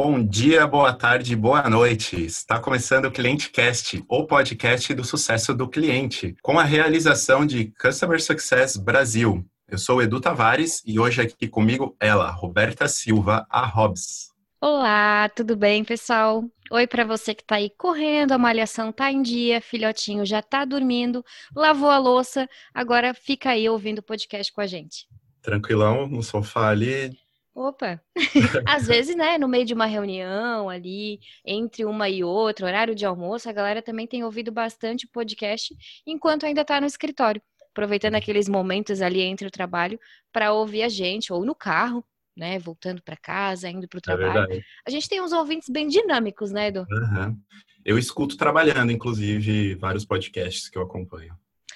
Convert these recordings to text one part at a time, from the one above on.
Bom dia, boa tarde, boa noite. Está começando o ClienteCast, o podcast do sucesso do cliente, com a realização de Customer Success Brasil. Eu sou Edu Tavares e hoje aqui comigo ela, Roberta Silva, a Hobbs. Olá, tudo bem, pessoal? Oi para você que está aí correndo, a malhação tá em dia, filhotinho já tá dormindo, lavou a louça, agora fica aí ouvindo o podcast com a gente. Tranquilão, no sofá ali, Opa! Às vezes, né, no meio de uma reunião ali, entre uma e outra, horário de almoço, a galera também tem ouvido bastante podcast enquanto ainda está no escritório, aproveitando aqueles momentos ali entre o trabalho para ouvir a gente, ou no carro, né, voltando para casa, indo para o é trabalho. É a gente tem uns ouvintes bem dinâmicos, né, Edu? Uhum. Eu escuto trabalhando, inclusive, vários podcasts que eu acompanho.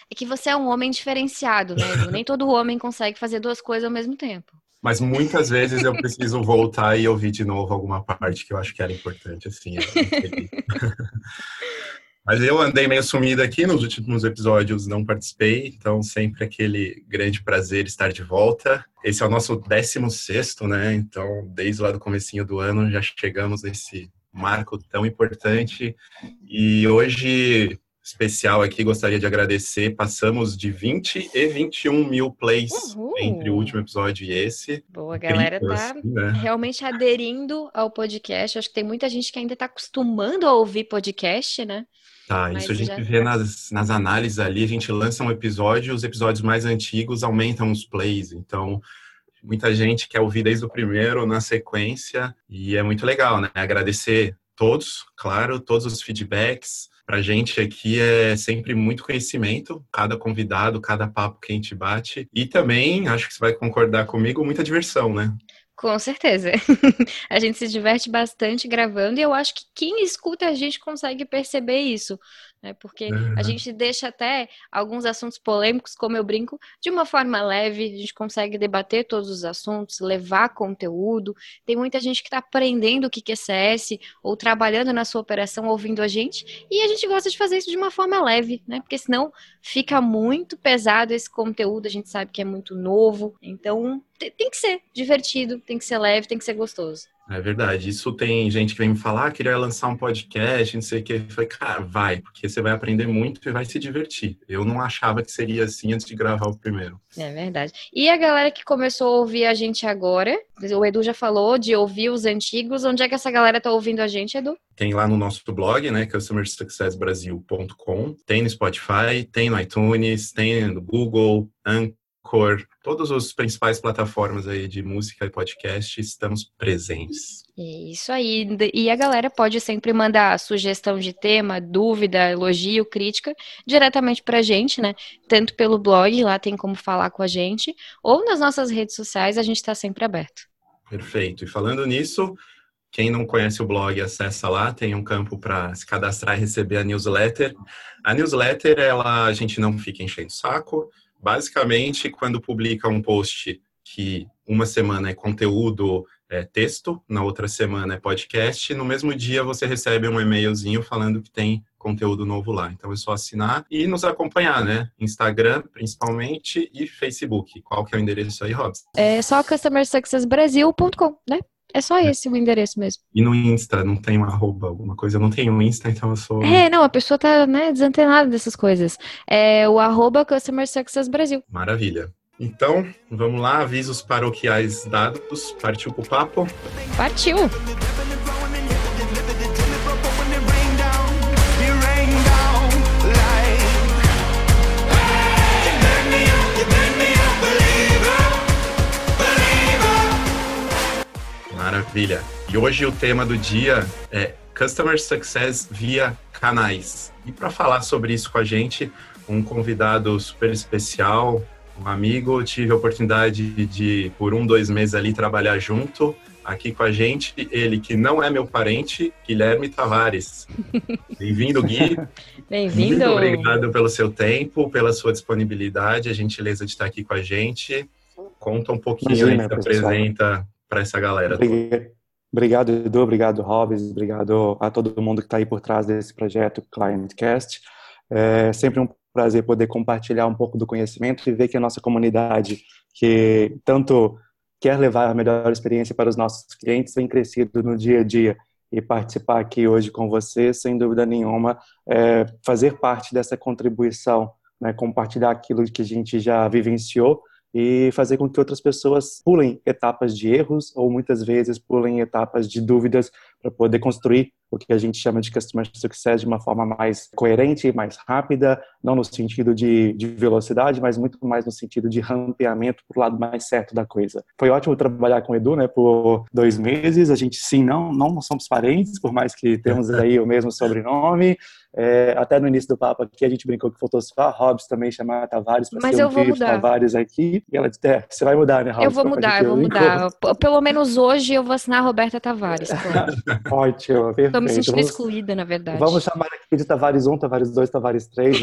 É que você é um homem diferenciado, né, Edu? Nem todo homem consegue fazer duas coisas ao mesmo tempo. Mas muitas vezes eu preciso voltar e ouvir de novo alguma parte que eu acho que era importante, assim. Mas eu andei meio sumido aqui nos últimos episódios, não participei, então sempre aquele grande prazer estar de volta. Esse é o nosso 16 né? Então, desde lá do comecinho do ano já chegamos nesse marco tão importante. E hoje especial aqui, gostaria de agradecer. Passamos de 20 e 21 mil plays Uhul. entre o último episódio e esse. Boa, a galera tá assim, né? realmente aderindo ao podcast. Acho que tem muita gente que ainda está acostumando a ouvir podcast, né? Tá, Mas isso a gente já... vê nas, nas análises ali, a gente lança um episódio, os episódios mais antigos aumentam os plays, então muita gente quer ouvir desde o primeiro na sequência e é muito legal, né? Agradecer todos, claro, todos os feedbacks, para a gente aqui é sempre muito conhecimento, cada convidado, cada papo que a gente bate. E também, acho que você vai concordar comigo, muita diversão, né? Com certeza. a gente se diverte bastante gravando e eu acho que quem escuta a gente consegue perceber isso né? Porque uhum. a gente deixa até alguns assuntos polêmicos, como eu brinco, de uma forma leve, a gente consegue debater todos os assuntos, levar conteúdo. Tem muita gente que está aprendendo o que é CS ou trabalhando na sua operação ouvindo a gente, e a gente gosta de fazer isso de uma forma leve, né? Porque senão fica muito pesado esse conteúdo, a gente sabe que é muito novo, então tem que ser divertido, tem que ser leve, tem que ser gostoso. É verdade. Isso tem gente que vem me falar, ah, queria lançar um podcast, não sei o que. Eu falei, cara, vai, porque você vai aprender muito e vai se divertir. Eu não achava que seria assim antes de gravar o primeiro. É verdade. E a galera que começou a ouvir a gente agora, o Edu já falou de ouvir os antigos. Onde é que essa galera tá ouvindo a gente, Edu? Tem lá no nosso blog, né, customersuccessbrasil.com. Tem no Spotify, tem no iTunes, tem no Google, Anchor Anchor, todas as principais plataformas aí de música e podcast estamos presentes. Isso aí. E a galera pode sempre mandar sugestão de tema, dúvida, elogio, crítica diretamente pra gente, né? Tanto pelo blog, lá tem como falar com a gente, ou nas nossas redes sociais, a gente está sempre aberto. Perfeito. E falando nisso, quem não conhece o blog, acessa lá, tem um campo para se cadastrar e receber a newsletter. A newsletter, ela a gente não fica enchendo saco, basicamente, quando publica um post que uma semana é conteúdo é, texto, na outra semana é podcast, no mesmo dia você recebe um e-mailzinho falando que tem conteúdo novo lá. Então é só assinar e nos acompanhar, né? Instagram, principalmente, e Facebook. Qual que é o endereço aí, Robson? É só customersuccessbrasil.com, né? É só é. esse o endereço mesmo. E no Insta, não tem um arroba, alguma coisa? Eu não tenho um Insta, então eu sou. É, não, a pessoa tá, né, desantenada dessas coisas. É o arroba Customer Success Brasil. Maravilha. Então, vamos lá, avisos paroquiais dados. Partiu pro papo? Partiu! Maravilha. E hoje o tema do dia é Customer Success via canais. E para falar sobre isso com a gente, um convidado super especial, um amigo. Tive a oportunidade de, por um, dois meses ali, trabalhar junto. Aqui com a gente, ele que não é meu parente, Guilherme Tavares. Bem-vindo, Gui. Bem-vindo. Muito obrigado pelo seu tempo, pela sua disponibilidade, a gentileza de estar aqui com a gente. Conta um pouquinho Imagina, aí, se apresenta para essa galera. Obrigado, Edu, obrigado, Robes, obrigado a todo mundo que está aí por trás desse projeto ClientCast. É sempre um prazer poder compartilhar um pouco do conhecimento e ver que a nossa comunidade, que tanto quer levar a melhor experiência para os nossos clientes tem crescido no dia a dia e participar aqui hoje com você, sem dúvida nenhuma, é fazer parte dessa contribuição, né, compartilhar aquilo que a gente já vivenciou e fazer com que outras pessoas pulem etapas de erros ou muitas vezes pulem etapas de dúvidas para poder construir o que a gente chama de customer success de uma forma mais coerente, mais rápida, não no sentido de, de velocidade, mas muito mais no sentido de rampeamento para o lado mais certo da coisa. Foi ótimo trabalhar com o Edu, né, por dois meses. A gente, sim, não, não somos parentes, por mais que temos aí o mesmo sobrenome. É, até no início do papo aqui a gente brincou que faltou só a Hobbs também chamar Tavares para ser eu um vou mudar. Tavares aqui. E ela disse, é, você vai mudar, né, Hobbs? Eu vou mudar, eu vou mudar. Pelo menos hoje eu vou assinar a Roberta Tavares. Claro. Ótimo, perfeito. Tô me sentindo vamos, excluída, na verdade. Vamos chamar aqui de Tavares 1, Tavares 2, Tavares 3.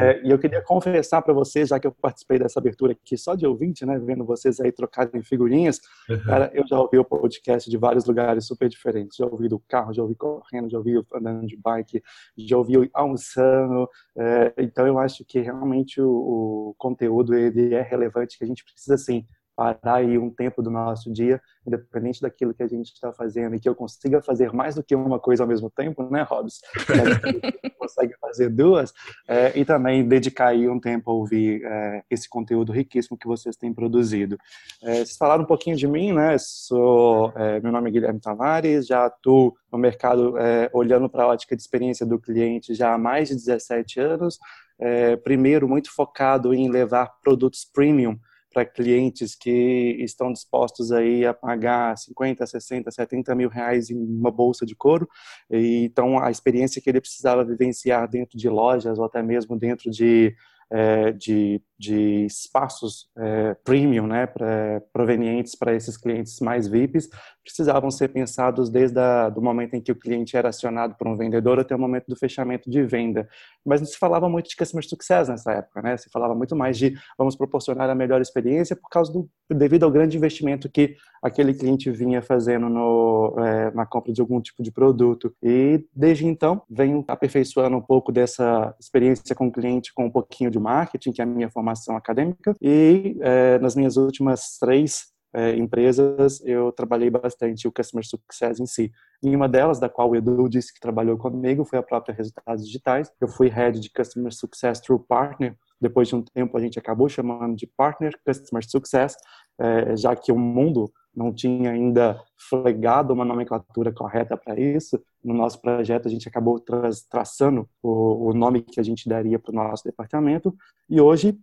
é, e eu queria confessar para vocês, já que eu participei dessa abertura aqui só de ouvinte, né, vendo vocês aí trocarem figurinhas, uhum. cara, eu já ouvi o podcast de vários lugares super diferentes. Já ouvi do carro, já ouvi correndo, já ouvi andando de bike, já ouvi almoçando. É, então eu acho que realmente o, o conteúdo ele é relevante, que a gente precisa, sim, parar aí um tempo do nosso dia, independente daquilo que a gente está fazendo, e que eu consiga fazer mais do que uma coisa ao mesmo tempo, né, Robson? consegue fazer duas, é, e também dedicar aí um tempo a ouvir é, esse conteúdo riquíssimo que vocês têm produzido. É, vocês falaram um pouquinho de mim, né? Sou, é, meu nome é Guilherme Tavares, já atuo no mercado é, olhando para a ótica de experiência do cliente já há mais de 17 anos. É, primeiro, muito focado em levar produtos premium para clientes que estão dispostos aí a pagar 50, 60, 70 mil reais em uma bolsa de couro. E, então, a experiência que ele precisava vivenciar dentro de lojas ou até mesmo dentro de é, de, de espaços é, premium, né, pra, provenientes para esses clientes mais VIPs, precisavam ser pensados desde o momento em que o cliente era acionado por um vendedor até o momento do fechamento de venda. Mas não se falava muito de customer success nessa época, né? Se falava muito mais de vamos proporcionar a melhor experiência por causa do devido ao grande investimento que aquele cliente vinha fazendo no, é, na compra de algum tipo de produto. E desde então venho aperfeiçoando um pouco dessa experiência com o cliente com um pouquinho de marketing, que é a minha formação acadêmica, e é, nas minhas últimas três é, empresas, eu trabalhei bastante o Customer Success em si. Em uma delas, da qual o Edu disse que trabalhou comigo, foi a própria Resultados Digitais. Eu fui Head de Customer Success Through Partner. Depois de um tempo, a gente acabou chamando de Partner Customer Success, é, já que o mundo não tinha ainda flegado uma nomenclatura correta para isso. No nosso projeto, a gente acabou tra traçando o, o, nome que a gente daria para o nosso departamento. E hoje,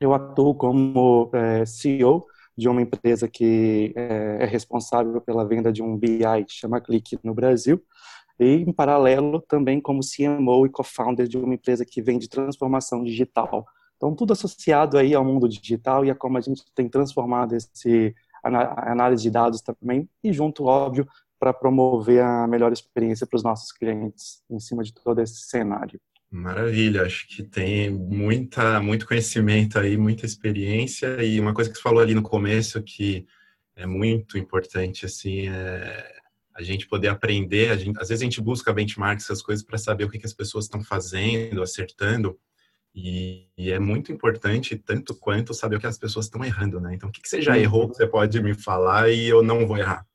eu atuo como é, CEO de uma empresa que é, é responsável pela venda de um BI que chama Click no Brasil. E, em paralelo, também como CMO e co-founder de uma empresa que vende transformação digital. Então, tudo associado aí ao mundo digital e a como a gente tem transformado esse análise de dados também, e junto, óbvio, para promover a melhor experiência para os nossos clientes em cima de todo esse cenário. Maravilha, acho que tem muita, muito conhecimento aí, muita experiência e uma coisa que você falou ali no começo que é muito importante, assim, é a gente poder aprender, gente, às vezes a gente busca benchmarks, essas coisas para saber o que, que as pessoas estão fazendo, acertando, e, e, é muito importante, tanto quanto saber o que as pessoas estão errando, né? Então, o que, que você já errou que você pode me falar e eu não vou errar?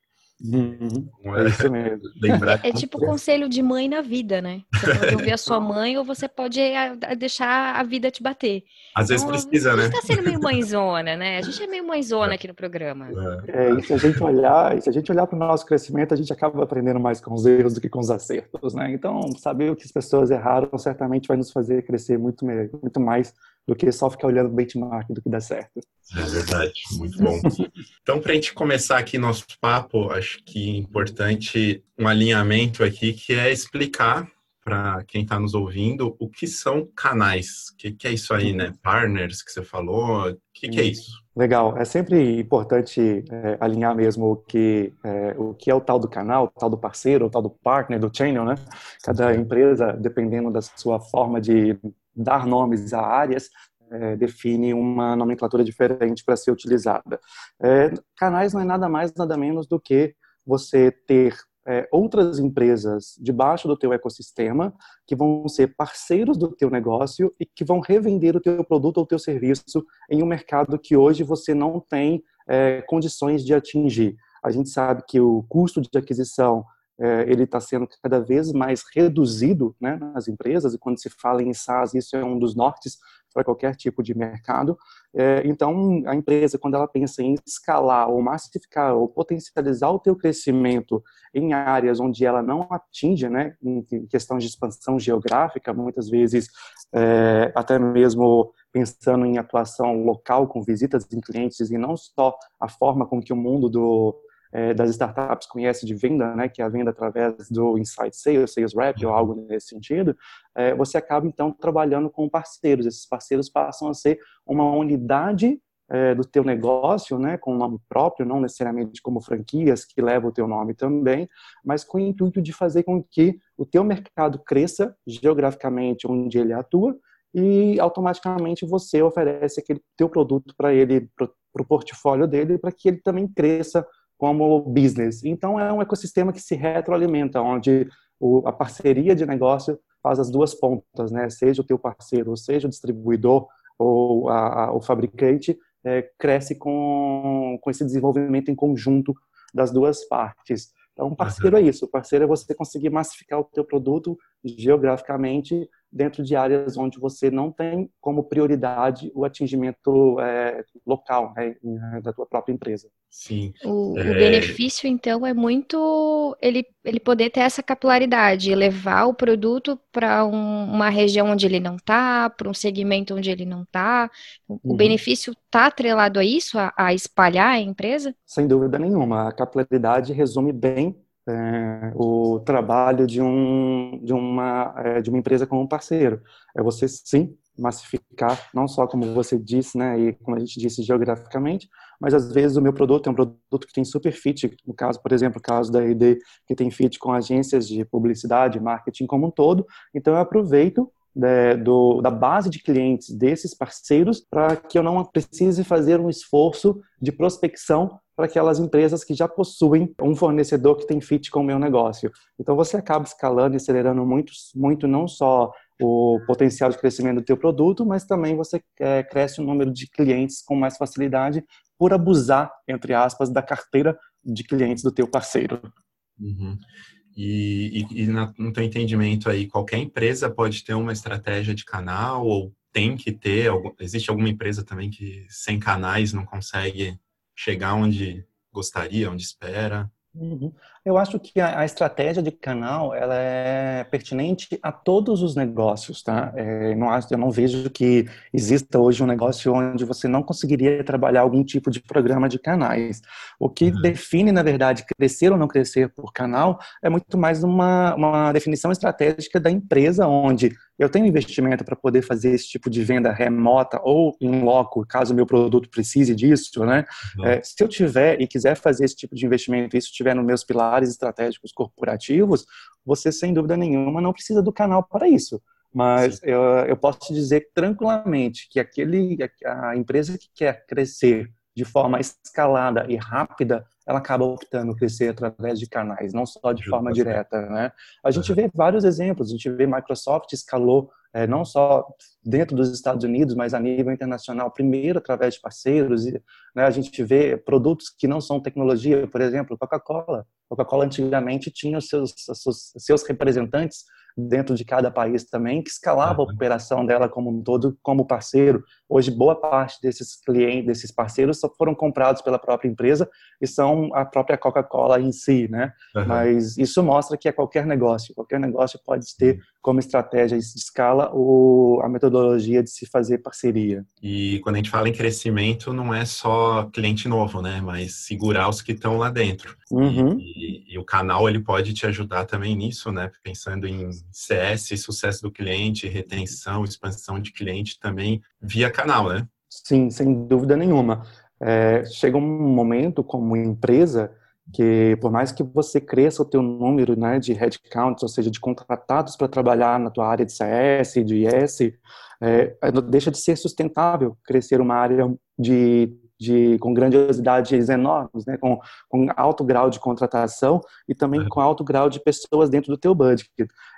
Uhum. É, isso mesmo. É tipo conselho de mãe na vida, né? Você pode ouvir a sua mãe ou você pode eh, deixar a vida te bater. Às vezes então, precisa, né? A gente tá sendo meio mãezona, né? A gente é meio mãezona aqui no programa. É, e se a gente olhar, se a gente olhar para o nosso crescimento, a gente acaba aprendendo mais com os erros do que com os acertos, né? Então, saber o que as pessoas erraram certamente vai nos fazer crescer muito, muito mais do que só ficar olhando o benchmark do que dá certo. É verdade, muito bom. então, para a gente começar aqui nosso papo, acho que é importante um alinhamento aqui, que é explicar para quem está nos ouvindo o que são canais. O que, que, é isso aí, né? Partners que você falou, o que, que é isso? Legal, é sempre importante é, alinhar mesmo o que, é, o que é o tal do canal, o tal do parceiro, o tal do partner, do channel, né? Cada empresa, dependendo da sua forma de dar nomes a áreas, é, define uma nomenclatura diferente para ser utilizada. É, canais não é nada mais, nada menos do que você ter é, outras empresas debaixo do teu ecossistema que vão ser parceiros do teu negócio e que vão revender o teu produto ou o teu serviço em um mercado que hoje você não tem é, condições de atingir. A gente sabe que o custo de aquisição ele está sendo cada vez mais reduzido né, nas empresas, e quando se fala em SaaS, isso é um dos nortes para qualquer tipo de mercado. É, então, a empresa, quando ela pensa em escalar ou massificar ou potencializar o teu crescimento em áreas onde ela não atinge, né, em questão de expansão geográfica, muitas vezes é, até mesmo pensando em atuação local com visitas em clientes e não só a forma com que o mundo do é, das startups conhece de venda, né, que é a venda através do Inside Sales, Sales Rep ou algo nesse sentido, é, você acaba então trabalhando com parceiros. Esses parceiros passam a ser uma unidade é, do teu negócio, né, com nome próprio, não necessariamente como franquias que levam o teu nome também, mas com o intuito de fazer com que o teu mercado cresça geograficamente onde ele atua e automaticamente você oferece aquele teu produto para ele, para o portfólio dele, para que ele também cresça como business. Então, é um ecossistema que se retroalimenta, onde o, a parceria de negócio faz as duas pontas, né? Seja o teu parceiro, ou seja o distribuidor ou a, a, o fabricante, é, cresce com, com esse desenvolvimento em conjunto das duas partes. Então, parceiro uhum. é isso. Parceiro é você conseguir massificar o teu produto geograficamente dentro de áreas onde você não tem como prioridade o atingimento é, local né, da tua própria empresa. Sim. O, é... o, benefício, então, é muito ele, ele poder ter essa capilaridade, levar o produto para um, uma região onde ele não está, para um segmento onde ele não está. O uhum. benefício está atrelado a isso, a, a espalhar a empresa? Sem dúvida nenhuma. A capilaridade resume bem é, o trabalho de, um, de, uma, é, de uma empresa como um parceiro. É você, sim, massificar, não só como você disse, né, e como a gente disse geograficamente, mas às vezes o meu produto é um produto que tem super fit, no caso, por exemplo, o caso da ID, que tem fit com agências de publicidade, marketing como um todo, então eu aproveito né, do, da base de clientes desses parceiros para que eu não precise fazer um esforço de prospecção para aquelas empresas que já possuem um fornecedor que tem fit com o meu negócio. Então você acaba escalando e acelerando muito, muito não só o potencial de crescimento do teu produto, mas também você é, cresce o número de clientes com mais facilidade por abusar, entre aspas, da carteira de clientes do teu parceiro. Uhum. E, e, e na, no teu entendimento aí, qualquer empresa pode ter uma estratégia de canal ou tem que ter? Existe alguma empresa também que sem canais não consegue chegar onde gostaria, onde espera? Uhum. Eu acho que a, a, estratégia de canal ela é pertinente a todos os negócios, tá? É, não acho, eu não vejo que exista hoje um negócio onde você não conseguiria trabalhar algum tipo de programa de canais. O que uhum. define, na verdade, crescer ou não crescer por canal é muito mais uma, uma definição estratégica da empresa, onde eu tenho investimento para poder fazer esse tipo de venda remota ou em loco, caso o meu produto precise disso, né? Uhum. É, se eu tiver e quiser fazer esse tipo de investimento, isso estiver nos meus pilares estratégicos corporativos, você sem dúvida nenhuma não precisa do canal para isso. Mas eu, eu, posso te dizer tranquilamente que aquele, a empresa que quer crescer de forma escalada e rápida, ela acaba optando crescer através de canais, não só de forma direta, né? A gente vê vários exemplos, a gente vê Microsoft escalou é, não só dentro dos Estados Unidos, mas a nível internacional, primeiro através de parceiros. E, né, a gente vê produtos que não são tecnologia, por exemplo, Coca-Cola. Coca-Cola antigamente tinha os seus, seus, seus representantes dentro de cada país também, que escalava a operação dela como um todo, como parceiro. Hoje, boa parte desses clientes, desses parceiros, só foram comprados pela própria empresa e são a própria Coca-Cola em si, né? Uhum. Mas isso mostra que é qualquer negócio, qualquer negócio pode ter como estratégia de escala o, a metodologia de se fazer parceria. E quando a gente fala em crescimento, não é só cliente novo, né? Mas segurar os que estão lá dentro. Uhum. E, e, e, o canal ele pode te ajudar também nisso, né? Pensando em CS, sucesso do cliente, retenção, expansão de cliente também via canal, né? Sim, sem dúvida nenhuma. É, chega um momento como empresa que por mais que você cresça o teu número né, de headcounts, ou seja, de contratados para trabalhar na tua área de CS, de IS, é, deixa de ser sustentável crescer uma área de, de, com grandiosidades enormes, né? com, com alto grau de contratação e também com alto grau de pessoas dentro do teu budget.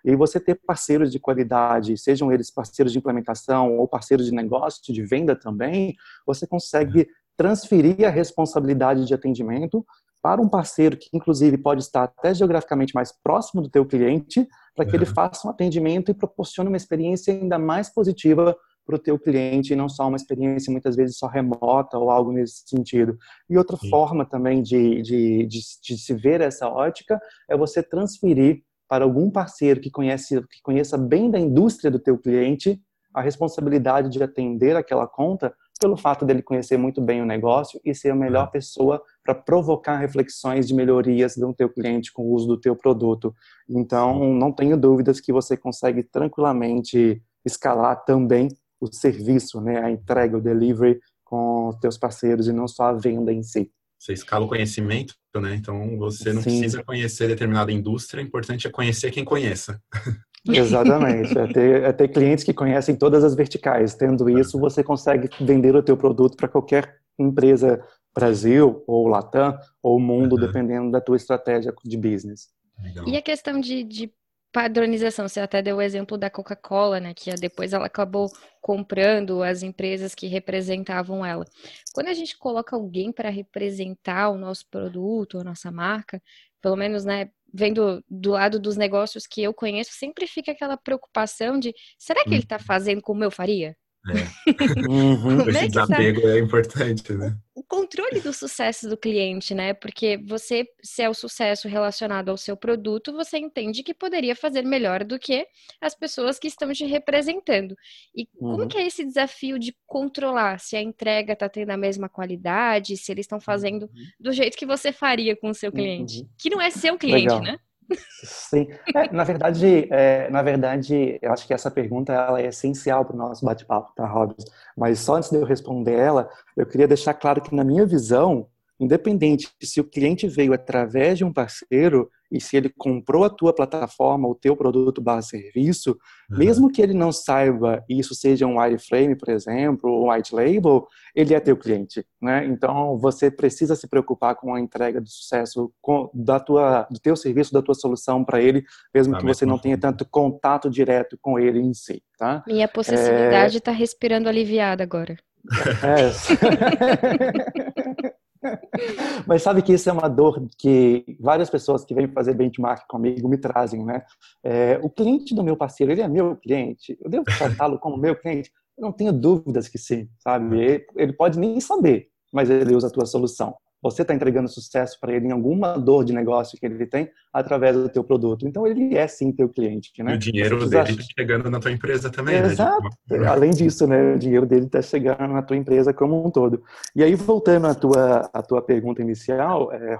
E você ter parceiros de qualidade, sejam eles parceiros de implementação ou parceiros de negócio, de venda também, você consegue transferir a responsabilidade de atendimento para um parceiro que, inclusive, pode estar até geograficamente mais próximo do teu cliente, para que uhum. ele faça um atendimento e proporcione uma experiência ainda mais positiva para o teu cliente e não só uma experiência muitas vezes só remota ou algo nesse sentido. E outra Sim. forma também de, de, de, de, se ver essa ótica é você transferir para algum parceiro que conhece que conheça bem da indústria do teu cliente a responsabilidade de atender aquela conta pelo fato dele conhecer muito bem o negócio e ser a melhor pessoa para provocar reflexões de melhorias do teu cliente com o uso do teu produto. Então, não tenho dúvidas que você consegue tranquilamente escalar também o serviço, né, a entrega, o delivery com os teus parceiros e não só a venda em si. Você escala o conhecimento, né? Então você não Sim. precisa conhecer determinada indústria, o importante é conhecer quem conheça. Exatamente. É ter, é ter clientes que conhecem todas as verticais. Tendo isso, você consegue vender o teu produto para qualquer empresa Brasil ou Latam ou mundo, uhum. dependendo da tua estratégia de business. Legal. E a questão de, de padronização, você até deu o exemplo da Coca-Cola, né, que depois ela acabou comprando as empresas que representavam ela. Quando a gente coloca alguém para representar o nosso produto, a nossa marca, pelo menos, né, vendo do lado dos negócios que eu conheço, sempre fica aquela preocupação de, será que ele está uhum. fazendo como eu faria? É. uhum. Esse é desapego tá? é importante, né? O controle do sucesso do cliente, né? Porque você, se é o sucesso relacionado ao seu produto, você entende que poderia fazer melhor do que as pessoas que estão te representando. E uhum. como que é esse desafio de controlar se a entrega está tendo a mesma qualidade, se eles estão fazendo uhum. do jeito que você faria com o seu cliente? Uhum. Que não é seu cliente, Legal. né? Sim, é, na verdade, é, na verdade, eu acho que essa pergunta ela é essencial para o nosso bate-papo, tá, Robson? Mas só antes de eu responder ela, eu queria deixar claro que na minha visão, independente se o cliente veio através de um parceiro e se ele comprou a tua plataforma, o teu produto barra serviço, uhum. mesmo que ele não saiba isso seja um wireframe, por exemplo, ou um white label, ele é teu cliente, né? Então você precisa se preocupar com a entrega de sucesso com, da tua, do teu serviço, da tua solução para ele, mesmo ah, que você não tenha tanto contato direto com ele em si, tá? Minha possessividade está é... respirando aliviada agora. É. Mas sabe que isso é uma dor que várias pessoas que vêm fazer benchmark comigo me trazem, né? É, o cliente do meu parceiro, ele é meu cliente? Eu devo tratá-lo como meu cliente? Eu não tenho dúvidas que sim, sabe? Ele, ele pode nem saber, mas ele usa a tua solução você está entregando sucesso para ele em alguma dor de negócio que ele tem através do teu produto. Então ele é sim teu cliente, né? E o dinheiro dele está chegando na tua empresa também, né? Exato. Né? Além disso, né, o dinheiro dele está chegando na tua empresa como um todo. E aí voltando à tua à tua pergunta inicial, é,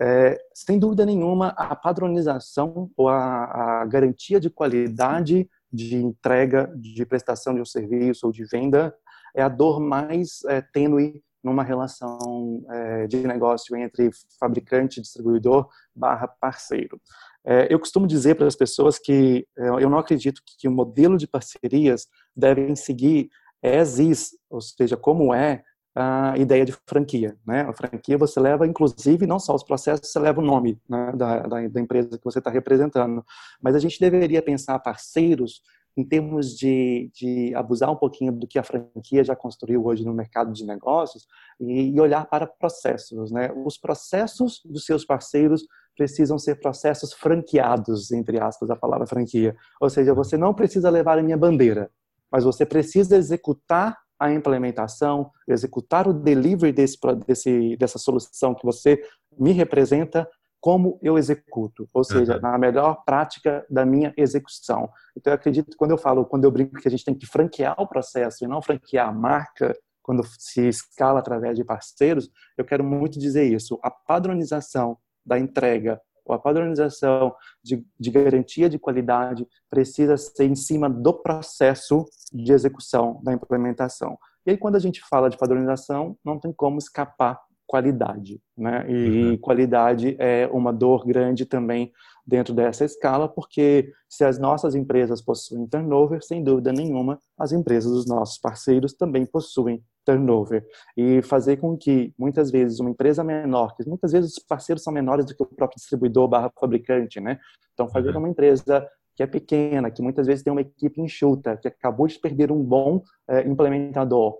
é, sem dúvida nenhuma a padronização ou a, a garantia de qualidade de entrega, de prestação de um serviço ou de venda é a dor mais é, tênue numa relação é, de negócio entre fabricante distribuidor barra parceiro. É, eu costumo dizer para as pessoas que é, eu não acredito que o modelo de parcerias devem seguir as is, ou seja, como é a ideia de franquia. Né? A franquia você leva, inclusive, não só os processos, você leva o nome né, da, da, da empresa que você está representando, mas a gente deveria pensar parceiros em termos de, de abusar um pouquinho do que a franquia já construiu hoje no mercado de negócios e, e olhar para processos. Né? Os processos dos seus parceiros precisam ser processos franqueados, entre aspas, a palavra franquia. Ou seja, você não precisa levar a minha bandeira, mas você precisa executar a implementação, executar o delivery desse, desse, dessa solução que você me representa como eu executo, ou seja, uhum. na melhor prática da minha execução. Então, eu acredito, quando eu falo, quando eu brinco que a gente tem que franquear o processo e não franquear a marca, quando se escala através de parceiros, eu quero muito dizer isso. A padronização da entrega, ou a padronização de, de garantia de qualidade precisa ser em cima do processo de execução da implementação. E aí, quando a gente fala de padronização, não tem como escapar qualidade, né? E uhum. qualidade é uma dor grande também dentro dessa escala, porque se as nossas empresas possuem turnover, sem dúvida nenhuma, as empresas dos nossos parceiros também possuem turnover e fazer com que muitas vezes uma empresa menor, que muitas vezes os parceiros são menores do que o próprio distribuidor barra fabricante, né? Então fazer uhum. uma empresa que é pequena, que muitas vezes tem uma equipe enxuta, que acabou de perder um bom é, implementador,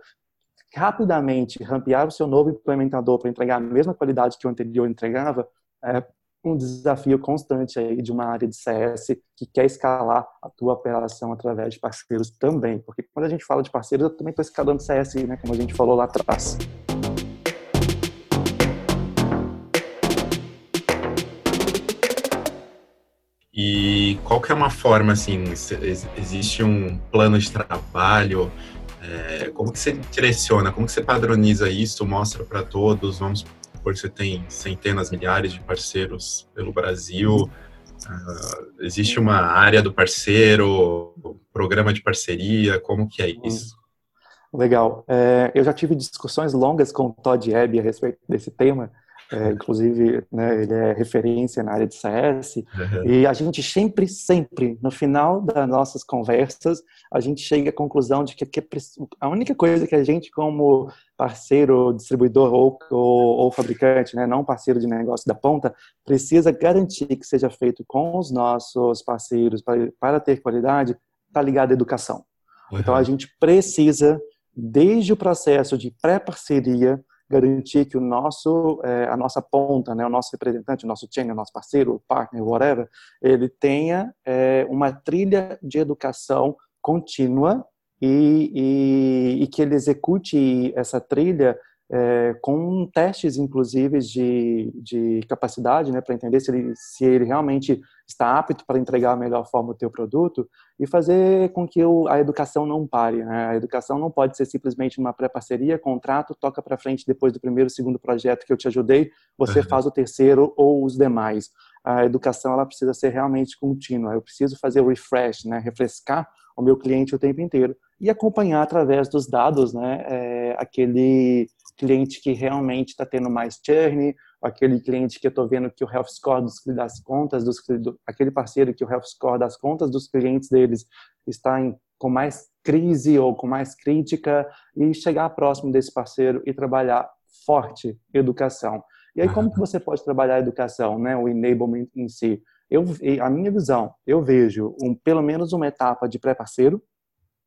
rapidamente rampear o seu novo implementador para entregar a mesma qualidade que o anterior entregava, é um desafio constante aí de uma área de CS que quer escalar a tua operação através de parceiros também, porque quando a gente fala de parceiros, eu também estou escalando CS, né, como a gente falou lá atrás. E qual que é uma forma, assim, existe um plano de trabalho, é, como que você direciona, como que você padroniza isso, mostra para todos, vamos supor que você tem centenas, milhares de parceiros pelo Brasil, uh, existe uma área do parceiro, programa de parceria, como que é isso? Legal. É, eu já tive discussões longas com o Todd Ebb a respeito desse tema, é, inclusive, né, ele é referência na área de CS, uhum. e a gente sempre, sempre, no final das nossas conversas, a gente chega à conclusão de que, que a única coisa que a gente, como parceiro, distribuidor ou, ou, ou fabricante, né, não parceiro de negócio da ponta, precisa garantir que seja feito com os nossos parceiros para, para ter qualidade, está ligado à educação. Uhum. Então, a gente precisa, desde o processo de pré-parceria, garantir que o nosso, é, a nossa ponta, né, o nosso representante, o nosso channel, o nosso parceiro, o partner, whatever, ele tenha é, uma trilha de educação contínua e, e, e, que ele execute essa trilha é, com testes, inclusive, de, de capacidade, né, para entender se ele, se ele realmente está apto para entregar a melhor forma o teu produto e fazer com que o, a educação não pare. Né? A educação não pode ser simplesmente uma pré-parceria, contrato, toca para frente depois do primeiro, segundo projeto que eu te ajudei, você uhum. faz o terceiro ou os demais. A educação ela precisa ser realmente contínua. Eu preciso fazer o refresh, né, refrescar o meu cliente o tempo inteiro e acompanhar através dos dados, né, é, aquele cliente que realmente está tendo mais churn, aquele cliente que eu estou vendo que o health score dos, das contas, dos, do, aquele parceiro que o health score das contas dos clientes deles está em, com mais crise ou com mais crítica e chegar próximo desse parceiro e trabalhar forte educação. E aí como que você pode trabalhar a educação, né, o enablement em si? Eu, a minha visão, eu vejo um, pelo menos uma etapa de pré-parceiro,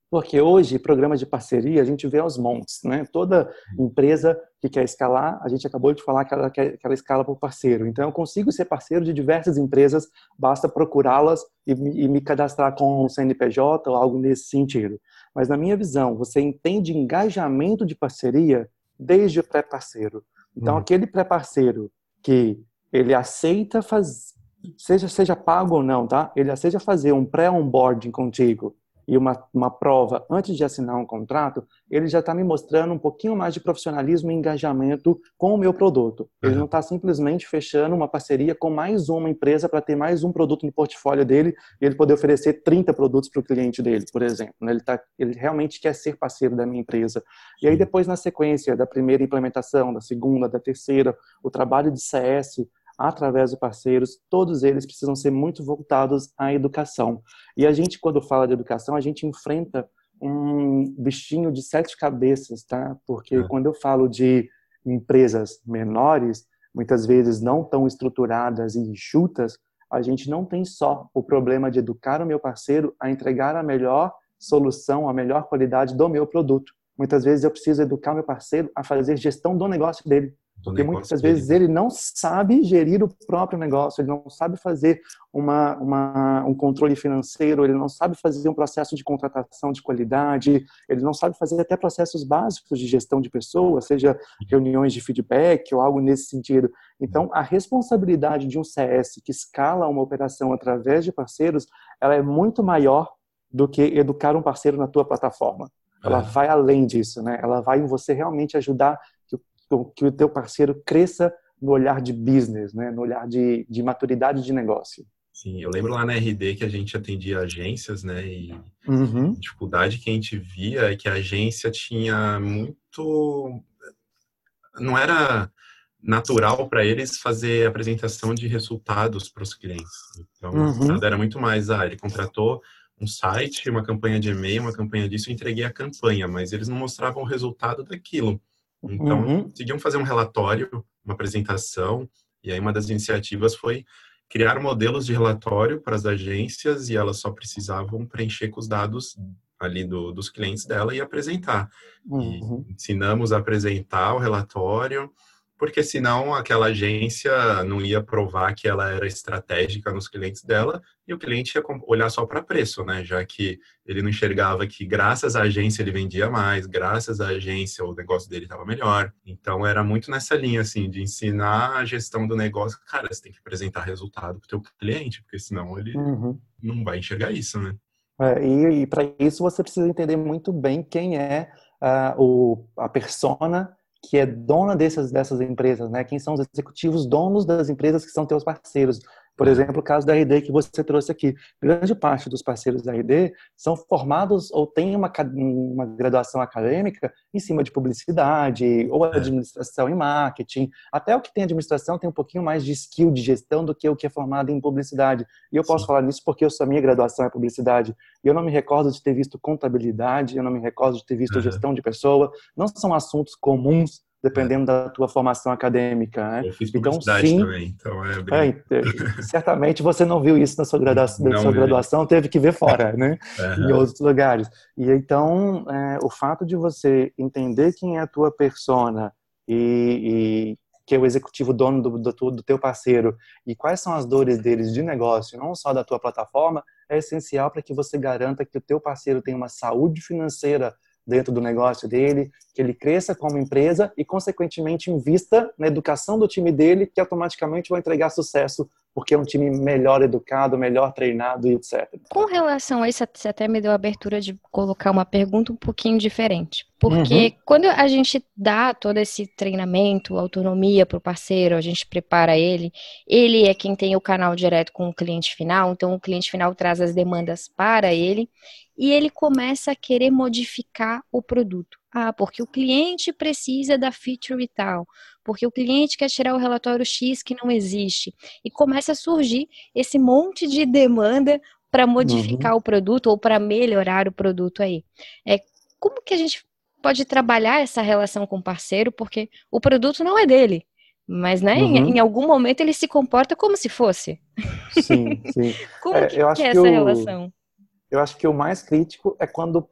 porque hoje, programas de parceria, a gente vê aos montes, né? Toda empresa que quer escalar, a gente acabou de falar que ela, quer, que ela escala por parceiro. Então, eu consigo ser parceiro de diversas empresas, basta procurá-las e, e, me cadastrar com um CNPJ ou algo nesse sentido. Mas, na minha visão, você entende engajamento de parceria desde o pré-parceiro. Então, uhum. aquele pré-parceiro que ele aceita fazer, seja, seja pago ou não, tá? Ele aceita fazer um pré-onboarding contigo, e uma, uma prova antes de assinar um contrato, ele já está me mostrando um pouquinho mais de profissionalismo e engajamento com o meu produto. Ele uhum. não está simplesmente fechando uma parceria com mais uma empresa para ter mais um produto no portfólio dele e ele poder oferecer 30 produtos para o cliente dele, por exemplo. Né? Ele, tá, ele realmente quer ser parceiro da minha empresa. E aí depois, na sequência da primeira implementação, da segunda, da terceira, o trabalho de CS através de parceiros, todos eles precisam ser muito voltados à educação. E a gente, quando fala de educação, a gente enfrenta um bichinho de sete cabeças, tá? Porque é. quando eu falo de empresas menores, muitas vezes não tão estruturadas e enxutas, a gente não tem só o problema de educar o meu parceiro a entregar a melhor solução, a melhor qualidade do meu produto. Muitas vezes eu preciso educar meu parceiro a fazer gestão do negócio dele. Porque muitas vezes ele não sabe gerir o próprio negócio, ele não sabe fazer uma, uma, um controle financeiro, ele não sabe fazer um processo de contratação de qualidade, ele não sabe fazer até processos básicos de gestão de pessoas, seja reuniões de feedback ou algo nesse sentido. Então, a responsabilidade de um CS que escala uma operação através de parceiros, ela é muito maior do que educar um parceiro na tua plataforma. Ela é. vai além disso, né? Ela vai em você realmente ajudar que o teu parceiro cresça no olhar de business, né? no olhar de, de maturidade de negócio. Sim, eu lembro lá na RD que a gente atendia agências, né? E uhum. a dificuldade que a gente via é que a agência tinha muito. Não era natural para eles fazer apresentação de resultados para os clientes. Então, uhum. era muito mais, ah, ele contratou um site, uma campanha de e-mail, uma campanha disso, eu entreguei a campanha, mas eles não mostravam o resultado daquilo. Então, uhum. conseguiam fazer um relatório, uma apresentação, e aí uma das iniciativas foi criar modelos de relatório para as agências e elas só precisavam preencher com os dados ali do, dos clientes dela e apresentar. Uhum. E ensinamos a apresentar o relatório, porque senão aquela agência não ia provar que ela era estratégica nos clientes dela e o cliente ia olhar só para preço, né? Já que ele não enxergava que graças à agência ele vendia mais, graças à agência o negócio dele estava melhor. Então era muito nessa linha assim de ensinar a gestão do negócio. Cara, você tem que apresentar resultado para o teu cliente, porque senão ele uhum. não vai enxergar isso, né? É, e, e para isso você precisa entender muito bem quem é uh, o, a persona que é dona dessas, dessas empresas, né? Quem são os executivos donos das empresas que são teus parceiros. Por exemplo, o caso da RD que você trouxe aqui. Grande parte dos parceiros da RD são formados ou têm uma, uma graduação acadêmica em cima de publicidade ou é. administração e marketing. Até o que tem administração tem um pouquinho mais de skill de gestão do que o que é formado em publicidade. E eu posso Sim. falar nisso porque eu, a minha graduação é publicidade. E eu não me recordo de ter visto contabilidade, eu não me recordo de ter visto uhum. gestão de pessoa. Não são assuntos comuns dependendo da tua formação acadêmica. Né? Eu fiz então, sim, também, então é bem... é, certamente você não viu isso na sua na sua graduação teve que ver fora, né? Em outros lugares. E então, é, o fato de você entender quem é a tua persona e, e que é o executivo dono do, do, do teu parceiro e quais são as dores deles de negócio, não só da tua plataforma, é essencial para que você garanta que o teu parceiro tenha uma saúde financeira dentro do negócio dele, que ele cresça como empresa e, consequentemente, invista na educação do time dele, que automaticamente vai entregar sucesso, porque é um time melhor educado, melhor treinado e etc. Com relação a isso, você até me deu a abertura de colocar uma pergunta um pouquinho diferente. Porque uhum. quando a gente dá todo esse treinamento, autonomia para o parceiro, a gente prepara ele, ele é quem tem o canal direto com o cliente final, então o cliente final traz as demandas para ele e ele começa a querer modificar o produto. Ah, porque o cliente precisa da feature e tal, porque o cliente quer tirar o relatório X que não existe. E começa a surgir esse monte de demanda para modificar uhum. o produto ou para melhorar o produto aí. É, como que a gente pode trabalhar essa relação com o parceiro, porque o produto não é dele, mas né, uhum. em, em, algum momento ele se comporta como se fosse. Sim, sim. como é, que, que é essa o... relação? Eu acho que o mais crítico é quando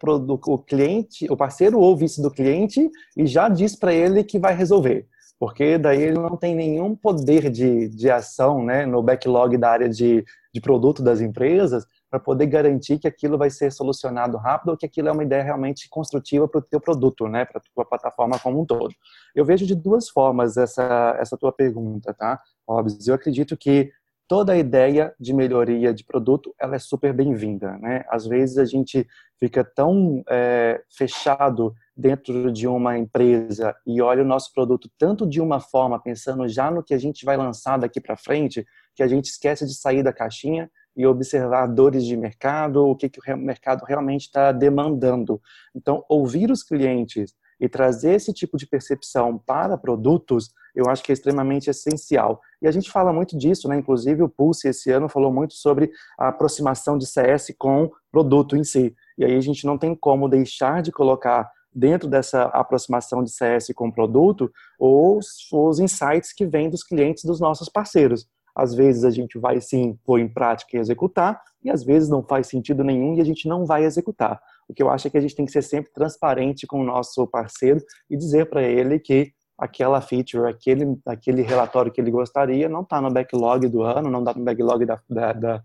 o, cliente, o parceiro ouve isso do cliente e já diz para ele que vai resolver. Porque daí ele não tem nenhum poder de, de ação né, no backlog da área de, de produto das empresas para poder garantir que aquilo vai ser solucionado rápido ou que aquilo é uma ideia realmente construtiva para o teu produto, né, para a tua plataforma como um todo. Eu vejo de duas formas essa, essa tua pergunta, tá? Óbvio, eu acredito que toda ideia de melhoria de produto ela é super bem-vinda, né? Às vezes a gente fica tão é, fechado dentro de uma empresa e olha o nosso produto tanto de uma forma pensando já no que a gente vai lançar daqui para frente que a gente esquece de sair da caixinha e observar dores de mercado, o que, que o mercado realmente está demandando. Então, ouvir os clientes e trazer esse tipo de percepção para produtos, eu acho que é extremamente essencial. E a gente fala muito disso, né? Inclusive o Pulse esse ano falou muito sobre a aproximação de CS com produto em si. E aí a gente não tem como deixar de colocar dentro dessa aproximação de CS com produto os, os insights que vêm dos clientes dos nossos parceiros. Às vezes a gente vai sim pôr em prática e executar, e às vezes não faz sentido nenhum e a gente não vai executar. O que eu acho é que a gente tem que ser sempre transparente com o nosso parceiro e dizer para ele que aquela feature, aquele, aquele relatório que ele gostaria não está no backlog do ano, não está no backlog da, da, da,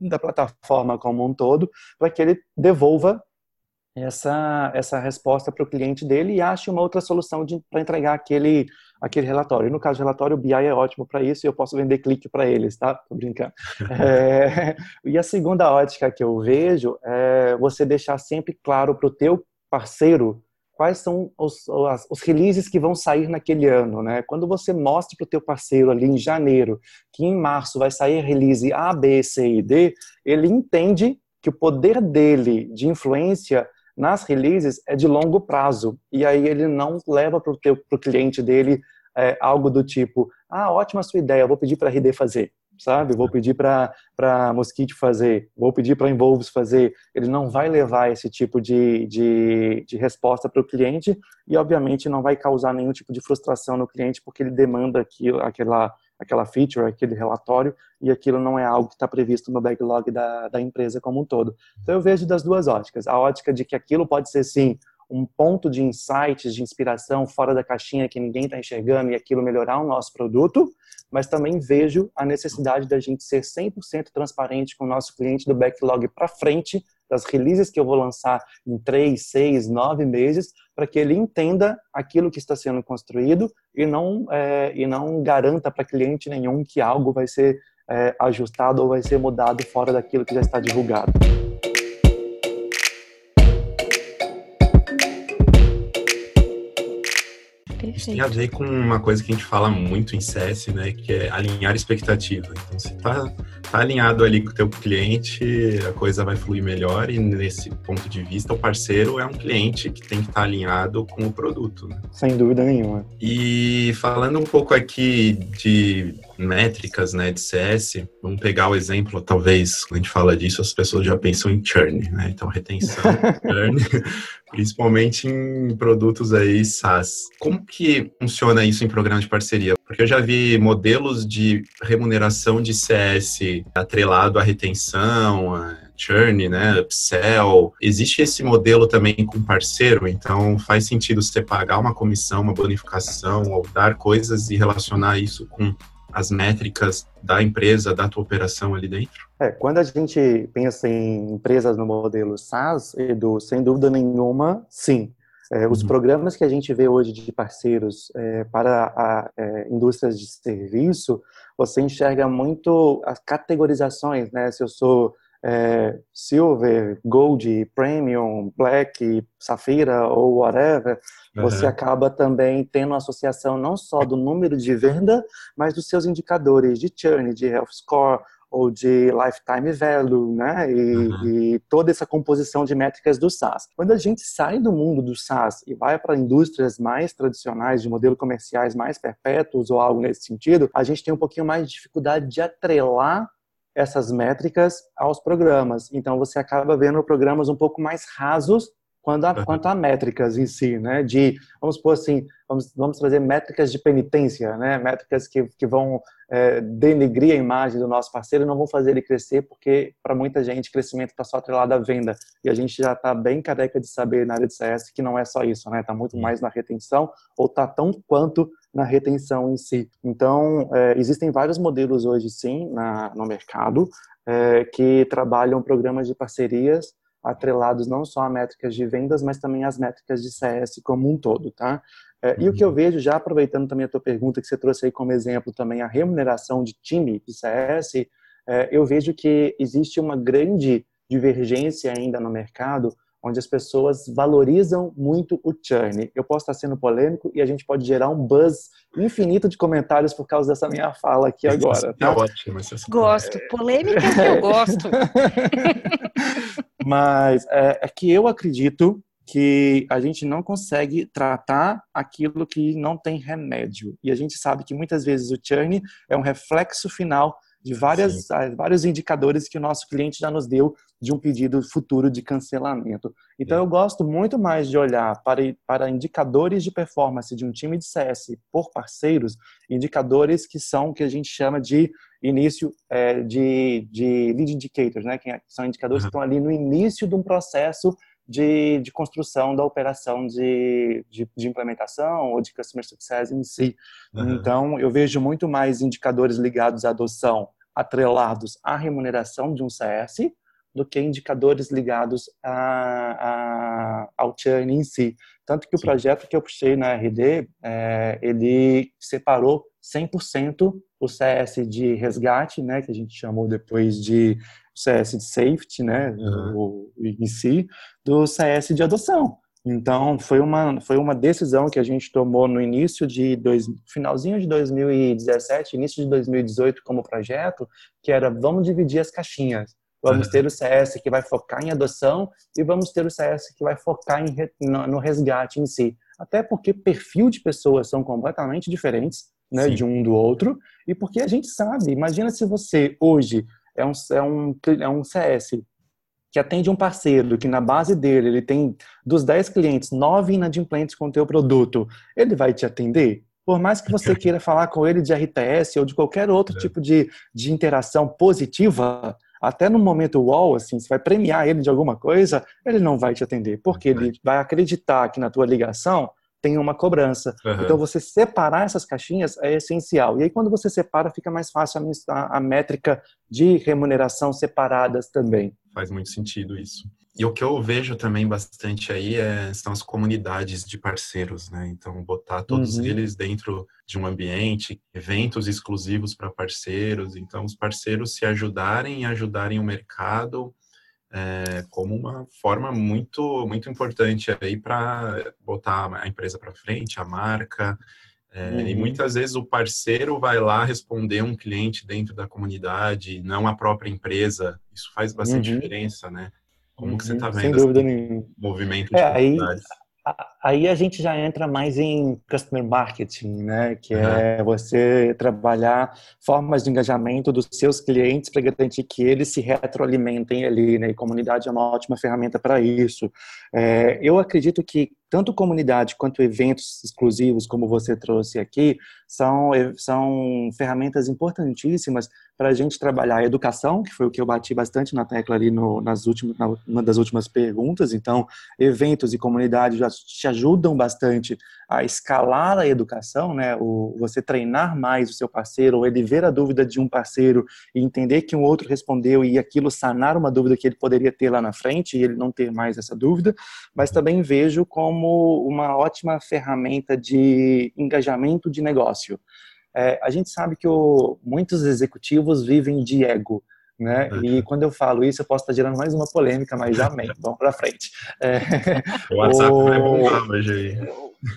da plataforma como um todo, para que ele devolva essa, essa resposta para o cliente dele e ache uma outra solução para entregar aquele, aquele relatório. No caso do relatório, o BI é ótimo para isso e eu posso vender clique para eles, tá? Tô brincando. É, e a segunda ótica que eu vejo é você deixar sempre claro para o teu parceiro quais são os, os releases que vão sair naquele ano, né? Quando você mostra para o teu parceiro ali em janeiro que em março vai sair release A, B, C e D, ele entende que o poder dele de influência nas releases é de longo prazo e aí ele não leva para o cliente dele é, algo do tipo, ah, ótima sua ideia, vou pedir para RD fazer. sabe? Vou pedir para Mosquite fazer, vou pedir para Involves fazer. Ele não vai levar esse tipo de, de, de resposta para o cliente e, obviamente, não vai causar nenhum tipo de frustração no cliente porque ele demanda aquilo, aquela, aquela feature, aquele relatório e aquilo não é algo que está previsto no backlog da, da empresa como um todo. Então, eu vejo das duas óticas. A ótica de que aquilo pode ser, sim, um ponto de insights, de inspiração fora da caixinha que ninguém está enxergando e aquilo melhorar o nosso produto, mas também vejo a necessidade da gente ser 100% transparente com o nosso cliente do backlog para frente, das releases que eu vou lançar em 3, 6, 9 meses, para que ele entenda aquilo que está sendo construído e não, é, e não garanta para cliente nenhum que algo vai ser é, ajustado ou vai ser mudado fora daquilo que já está divulgado. Isso tem a ver com uma coisa que a gente fala muito em CS, né? Que é alinhar expectativa. Então, se tá, tá alinhado ali com o teu cliente, a coisa vai fluir melhor e nesse ponto de vista, o parceiro é um cliente que tem que estar tá alinhado com o produto. Né? Sem dúvida nenhuma. E falando um pouco aqui de métricas né, de CS, vamos pegar o exemplo, talvez, quando a gente fala disso, as pessoas já pensam em churn, né? Então, retenção, churn, principalmente em produtos aí SaaS. Como que funciona isso em programa de parceria? Porque eu já vi modelos de remuneração de CS atrelado à retenção, a churn, né, upsell. Existe esse modelo também com parceiro, então faz sentido você pagar uma comissão, uma bonificação ou dar coisas e relacionar isso com as métricas da empresa, da tua operação ali dentro? É, quando a gente pensa em empresas no modelo SaaS, Edu, sem dúvida nenhuma, sim. É, os uhum. programas que a gente vê hoje de parceiros é, para a, é, indústrias de serviço, você enxerga muito as categorizações, né? Se eu sou é, Silver, Gold, Premium, Black, Safira ou whatever, uhum. você acaba também tendo associação não só do número de venda, mas dos seus indicadores de churn, de health score ou de lifetime value, né? E, uhum. e, toda essa composição de métricas do SaaS. Quando a gente sai do mundo do SaaS e vai para indústrias mais tradicionais, de modelos comerciais mais perpétuos ou algo nesse sentido, a gente tem um pouquinho mais de dificuldade de atrelar essas métricas aos programas. Então você acaba vendo programas um pouco mais rasos quanto a, quanto a métricas em si, né? De, vamos supor assim, vamos, vamos trazer métricas de penitência, né? Métricas que, que vão é, denegrir a imagem do nosso parceiro e não vão fazer ele crescer, porque para muita gente crescimento está só atrelado à venda. E a gente já está bem careca de saber na área de CS que não é só isso, né? Está muito mais na retenção ou está tão quanto na retenção em si. Então, é, existem vários modelos hoje, sim, na, no mercado, é, que trabalham programas de parcerias atrelados não só a métricas de vendas, mas também as métricas de CS como um todo, tá? É, e o que eu uhum. vejo, já aproveitando também a tua pergunta que você trouxe aí como exemplo também, a remuneração de time de CS, é, eu vejo que existe uma grande divergência ainda no mercado onde as pessoas valorizam muito o churn. Eu posso estar sendo polêmico e a gente pode gerar um buzz infinito de comentários por causa dessa minha fala aqui agora. É tá? É ótimo. Gosto. Polêmica que eu gosto. Mas é, é que eu acredito que a gente não consegue tratar aquilo que não tem remédio. E a gente sabe que muitas vezes o churn é um reflexo final de várias, ah, vários indicadores que o nosso cliente já nos deu de um pedido futuro de cancelamento. Então, eu gosto muito mais de olhar para, para indicadores de performance de um time de CS por parceiros, indicadores que são o que a gente chama de início é, de, de lead indicators, né? que é, são indicadores uhum. que estão ali no início de um processo de, de construção da operação de, de, de, implementação ou de customer success em si. Uhum. Então, eu vejo muito mais indicadores ligados à adoção atrelados à remuneração de um CS do que indicadores ligados a, a, ao churn em si. Tanto que Sim. o projeto que eu puxei na RD, é, ele separou 100% o CS de resgate, né, que a gente chamou depois de CS de safety, né, uhum. o, em si, do CS de adoção. Então, foi uma, foi uma decisão que a gente tomou no início de, dois, finalzinho de 2017, início de 2018 como projeto, que era, vamos dividir as caixinhas. Vamos ter o CS que vai focar em adoção e vamos ter o CS que vai focar em, no, no resgate em si. Até porque perfil de pessoas são completamente diferentes né, de um do outro, e porque a gente sabe, imagina se você hoje é um, é um, é um CS que atende um parceiro que na base dele ele tem dos 10 clientes, 9 inadimplentes com o teu produto, ele vai te atender? Por mais que você queira falar com ele de RTS ou de qualquer outro é. tipo de, de interação positiva, até no momento wall, assim, você vai premiar ele de alguma coisa, ele não vai te atender, porque ele vai acreditar que na tua ligação tem uma cobrança. Uhum. Então, você separar essas caixinhas é essencial. E aí, quando você separa, fica mais fácil a, a métrica de remuneração separadas também. Faz muito sentido isso. E o que eu vejo também bastante aí é, são as comunidades de parceiros, né? Então, botar todos uhum. eles dentro de um ambiente, eventos exclusivos para parceiros. Então, os parceiros se ajudarem e ajudarem o mercado é, como uma forma muito muito importante aí para botar a empresa para frente, a marca. É, uhum. E muitas vezes o parceiro vai lá responder um cliente dentro da comunidade, não a própria empresa. Isso faz bastante uhum. diferença, né? Como uhum. que você está uhum. vendo Sem dúvida nenhuma. movimento de é, aí, aí a gente já entra mais em customer marketing, né? Que uhum. é você trabalhar formas de engajamento dos seus clientes para garantir que eles se retroalimentem ali, né? E comunidade é uma ótima ferramenta para isso. É, eu acredito que tanto comunidade quanto eventos exclusivos, como você trouxe aqui, são, são ferramentas importantíssimas para a gente trabalhar a educação, que foi o que eu bati bastante na tecla ali no, nas últimas, na, uma das últimas perguntas. Então, eventos e comunidade já te ajudam bastante a escalar a educação, né? O, você treinar mais o seu parceiro, ou ele ver a dúvida de um parceiro e entender que um outro respondeu e aquilo sanar uma dúvida que ele poderia ter lá na frente e ele não ter mais essa dúvida. Mas também vejo como uma ótima ferramenta de engajamento de negócio. É, a gente sabe que o, muitos executivos vivem de ego. Né? E quando eu falo isso, eu posso estar gerando mais uma polêmica, mas amém. Vamos para frente. É, o WhatsApp o... vai bombar hoje aí.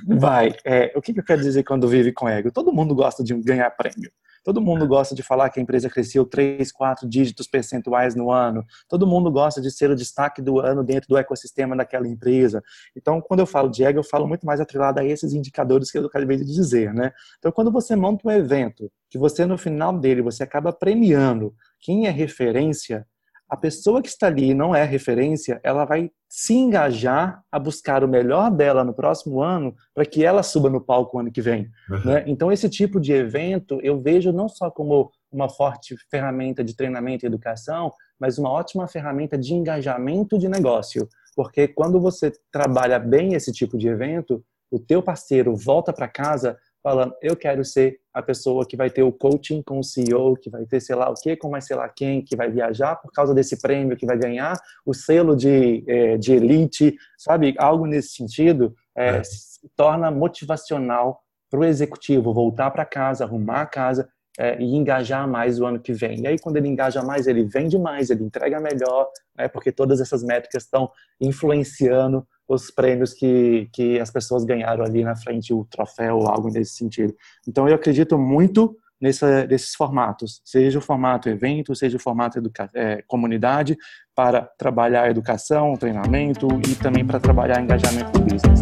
Vai. É, o que, que eu quero dizer quando vive com ego? Todo mundo gosta de ganhar prêmio. Todo mundo gosta de falar que a empresa cresceu 3, 4 dígitos percentuais no ano. Todo mundo gosta de ser o destaque do ano dentro do ecossistema daquela empresa. Então, quando eu falo de ego, eu falo muito mais atrelado a esses indicadores que eu acabei de dizer, né? Então, quando você monta um evento, que você no final dele, você acaba premiando quem é referência, a pessoa que está ali não é referência, ela vai se engajar a buscar o melhor dela no próximo ano para que ela suba no palco ano que vem. Uhum. Né? Então, esse tipo de evento eu vejo não só como uma forte ferramenta de treinamento e educação, mas uma ótima ferramenta de engajamento de negócio. Porque quando você trabalha bem esse tipo de evento, o teu parceiro volta para casa falando, eu quero ser a pessoa que vai ter o coaching com o CEO, que vai ter sei lá o que, com mais sei lá quem, que vai viajar por causa desse prêmio, que vai ganhar o selo de, é, de elite, sabe? Algo nesse sentido é, é. se torna motivacional para o executivo voltar para casa, arrumar a casa é, e engajar mais o ano que vem. E aí, quando ele engaja mais, ele vende mais, ele entrega melhor, né, porque todas essas métricas estão influenciando os prêmios que, que as pessoas ganharam ali na frente, o troféu, algo nesse sentido. Então, eu acredito muito nessa, nesses formatos, seja o formato evento, seja o formato educa é, comunidade, para trabalhar educação, treinamento e também para trabalhar engajamento do business.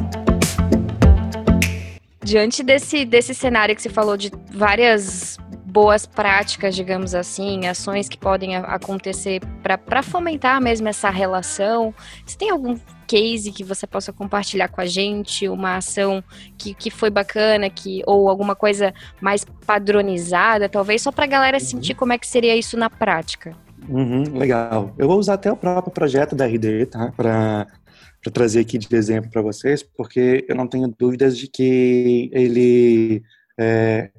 Diante desse, desse cenário que você falou de várias boas práticas, digamos assim, ações que podem acontecer para fomentar mesmo essa relação, você tem algum case que você possa compartilhar com a gente, uma ação que, que foi bacana, que ou alguma coisa mais padronizada, talvez só para a galera uhum. sentir como é que seria isso na prática. Uhum, legal. Eu vou usar até o próprio projeto da RD, tá? Para trazer aqui de exemplo para vocês, porque eu não tenho dúvidas de que ele é,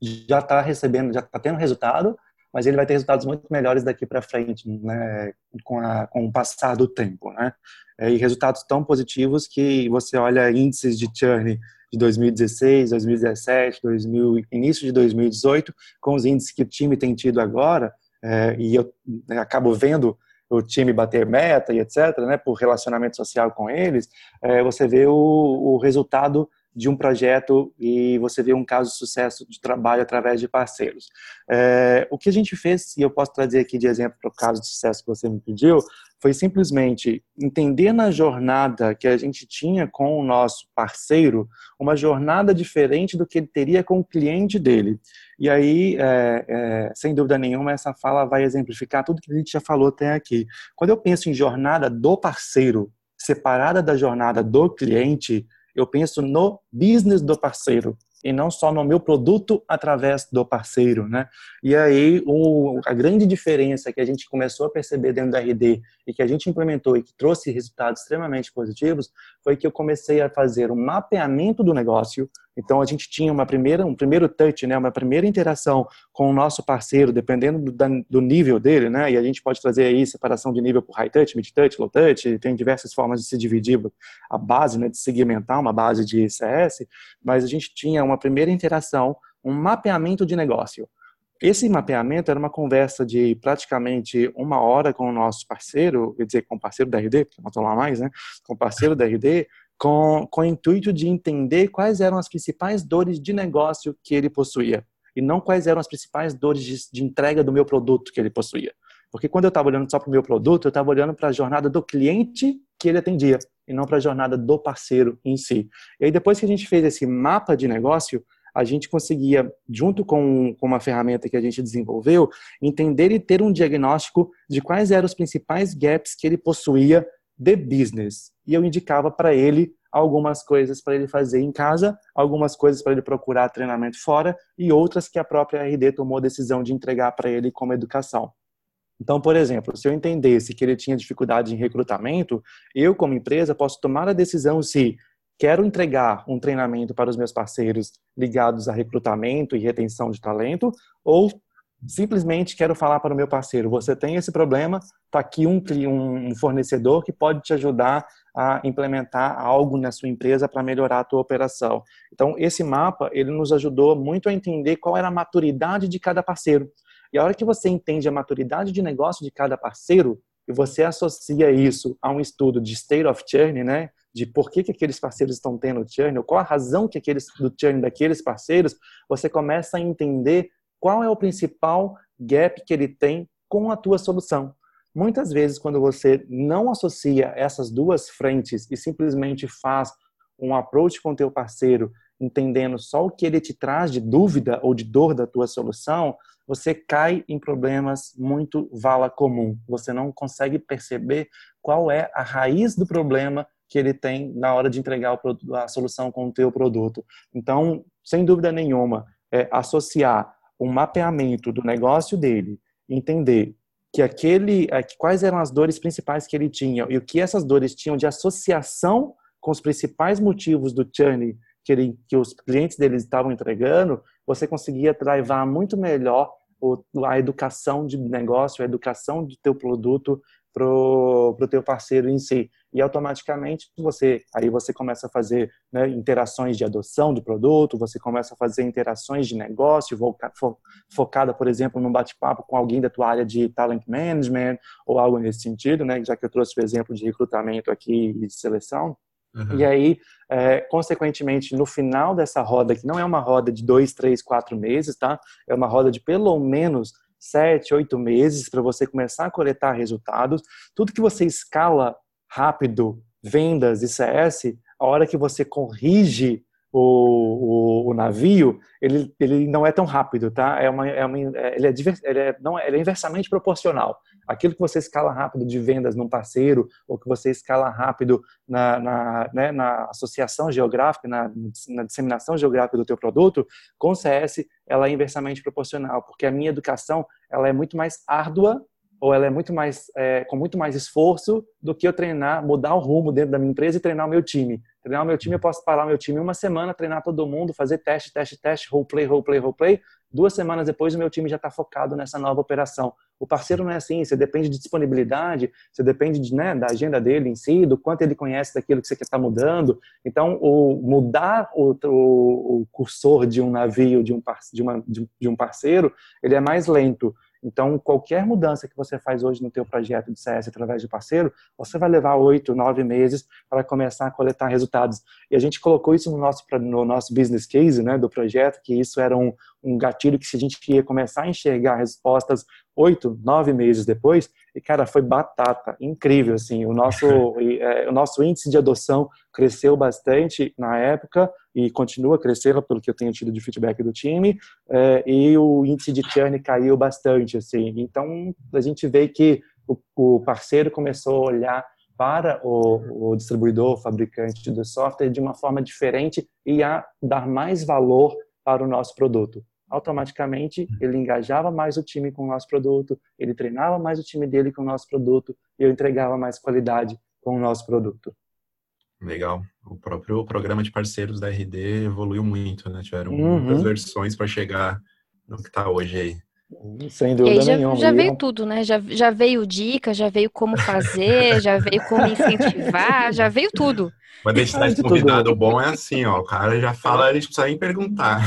já está recebendo, já está tendo resultado, mas ele vai ter resultados muito melhores daqui para frente, né, com, a, com o passar do tempo, né? É, e resultados tão positivos que você olha índices de churn de 2016, 2017, 2000, início de 2018, com os índices que o time tem tido agora, é, e eu né, acabo vendo o time bater meta e etc., né, por relacionamento social com eles, é, você vê o, o resultado de um projeto e você vê um caso de sucesso de trabalho através de parceiros. É, o que a gente fez, e eu posso trazer aqui de exemplo para o caso de sucesso que você me pediu, foi simplesmente entender na jornada que a gente tinha com o nosso parceiro uma jornada diferente do que ele teria com o cliente dele. E aí, é, é, sem dúvida nenhuma, essa fala vai exemplificar tudo que a gente já falou até aqui. Quando eu penso em jornada do parceiro, separada da jornada do cliente, eu penso no business do parceiro e não só no meu produto através do parceiro, né? E aí o, a grande diferença que a gente começou a perceber dentro da RD e que a gente implementou e que trouxe resultados extremamente positivos foi que eu comecei a fazer um mapeamento do negócio. Então a gente tinha uma primeira, um primeiro touch, né, uma primeira interação com o nosso parceiro, dependendo do, do nível dele, né? E a gente pode trazer aí separação de nível por high touch, mid touch, low touch, tem diversas formas de se dividir a base, né, de segmentar uma base de CS, mas a gente tinha uma primeira interação, um mapeamento de negócio. Esse mapeamento era uma conversa de praticamente uma hora com o nosso parceiro, quer dizer, com o parceiro da RD, porque não estou lá mais, né? Com o parceiro da RD, com, com o intuito de entender quais eram as principais dores de negócio que ele possuía e não quais eram as principais dores de, de entrega do meu produto que ele possuía. Porque quando eu estava olhando só para o meu produto, eu estava olhando para a jornada do cliente que ele atendia e não para a jornada do parceiro em si. E aí depois que a gente fez esse mapa de negócio, a gente conseguia, junto com, com uma ferramenta que a gente desenvolveu, entender e ter um diagnóstico de quais eram os principais gaps que ele possuía de business. E eu indicava para ele algumas coisas para ele fazer em casa, algumas coisas para ele procurar treinamento fora e outras que a própria RD tomou a decisão de entregar para ele como educação. Então, por exemplo, se eu entendesse que ele tinha dificuldade em recrutamento, eu, como empresa, posso tomar a decisão se quero entregar um treinamento para os meus parceiros ligados a recrutamento e retenção de talento, ou simplesmente quero falar para o meu parceiro, você tem esse problema, está aqui um, um fornecedor que pode te ajudar a implementar algo na sua empresa para melhorar a tua operação. Então, esse mapa, ele nos ajudou muito a entender qual era a maturidade de cada parceiro. E a hora que você entende a maturidade de negócio de cada parceiro, e você associa isso a um estudo de state of churn, né? de por que, que aqueles parceiros estão tendo churn, ou qual a razão que aqueles, do churn daqueles parceiros, você começa a entender qual é o principal gap que ele tem com a tua solução. Muitas vezes, quando você não associa essas duas frentes e simplesmente faz um approach com teu parceiro, entendendo só o que ele te traz de dúvida ou de dor da tua solução, você cai em problemas muito vala comum. Você não consegue perceber qual é a raiz do problema que ele tem na hora de entregar a solução com o teu produto. Então, sem dúvida nenhuma, é associar um mapeamento do negócio dele, entender que aquele, quais eram as dores principais que ele tinha e o que essas dores tinham de associação com os principais motivos do churn que, ele, que os clientes deles estavam entregando, você conseguia drivar muito melhor a educação de negócio, a educação do teu produto para o teu parceiro em si e automaticamente você aí você começa a fazer né, interações de adoção do produto, você começa a fazer interações de negócio focada, por exemplo, num bate-papo com alguém da tua área de talent management ou algo nesse sentido, né? Já que eu trouxe o exemplo de recrutamento aqui e de seleção. Uhum. E aí, é, consequentemente, no final dessa roda, que não é uma roda de dois, três, quatro meses, tá? É uma roda de pelo menos sete, oito meses para você começar a coletar resultados. Tudo que você escala rápido, vendas e CS, a hora que você corrige o, o, o, navio, ele, ele não é tão rápido, tá? É uma, é uma, é, ele, é, ele, é, não, ele é inversamente proporcional. Aquilo que você escala rápido de vendas num parceiro, ou que você escala rápido na, na, né, na associação geográfica, na, na, disseminação geográfica do teu produto, com CS, ela é inversamente proporcional, porque a minha educação ela é muito mais árdua ou ela é muito mais é, com muito mais esforço do que eu treinar, mudar o rumo dentro da minha empresa e treinar o meu time. Treinar o meu time, eu posso parar o meu time uma semana, treinar todo mundo, fazer teste, teste, teste, roleplay, roleplay, roleplay. Duas semanas depois, o meu time já está focado nessa nova operação. O parceiro não é assim, você depende de disponibilidade, você depende de, né, da agenda dele em si, do quanto ele conhece daquilo que você quer estar tá mudando. Então, o mudar o, o, o cursor de um navio, de um, de, uma, de um parceiro, ele é mais lento. Então, qualquer mudança que você faz hoje no teu projeto de CS através de parceiro, você vai levar oito, nove meses para começar a coletar resultados. E a gente colocou isso no nosso, no nosso business case né, do projeto, que isso era um, um gatilho que se a gente ia começar a enxergar respostas oito, nove meses depois, e cara, foi batata, incrível, assim, o nosso, é, o nosso índice de adoção cresceu bastante na época e continua crescendo, pelo que eu tenho tido de feedback do time, é, e o índice de churn caiu bastante, assim, então a gente vê que o, o parceiro começou a olhar para o, o distribuidor, o fabricante do software de uma forma diferente e a dar mais valor para o nosso produto automaticamente ele engajava mais o time com o nosso produto, ele treinava mais o time dele com o nosso produto e eu entregava mais qualidade com o nosso produto. Legal. O próprio programa de parceiros da RD evoluiu muito, né? Tiveram uhum. muitas versões para chegar no que está hoje aí. Sem dúvida já, nenhuma. Já veio tudo, né? Já, já veio dica, já veio como fazer, já veio como incentivar, já veio tudo. Quando a gente traz convidado bom é assim, ó. O cara já fala, a gente precisa nem perguntar.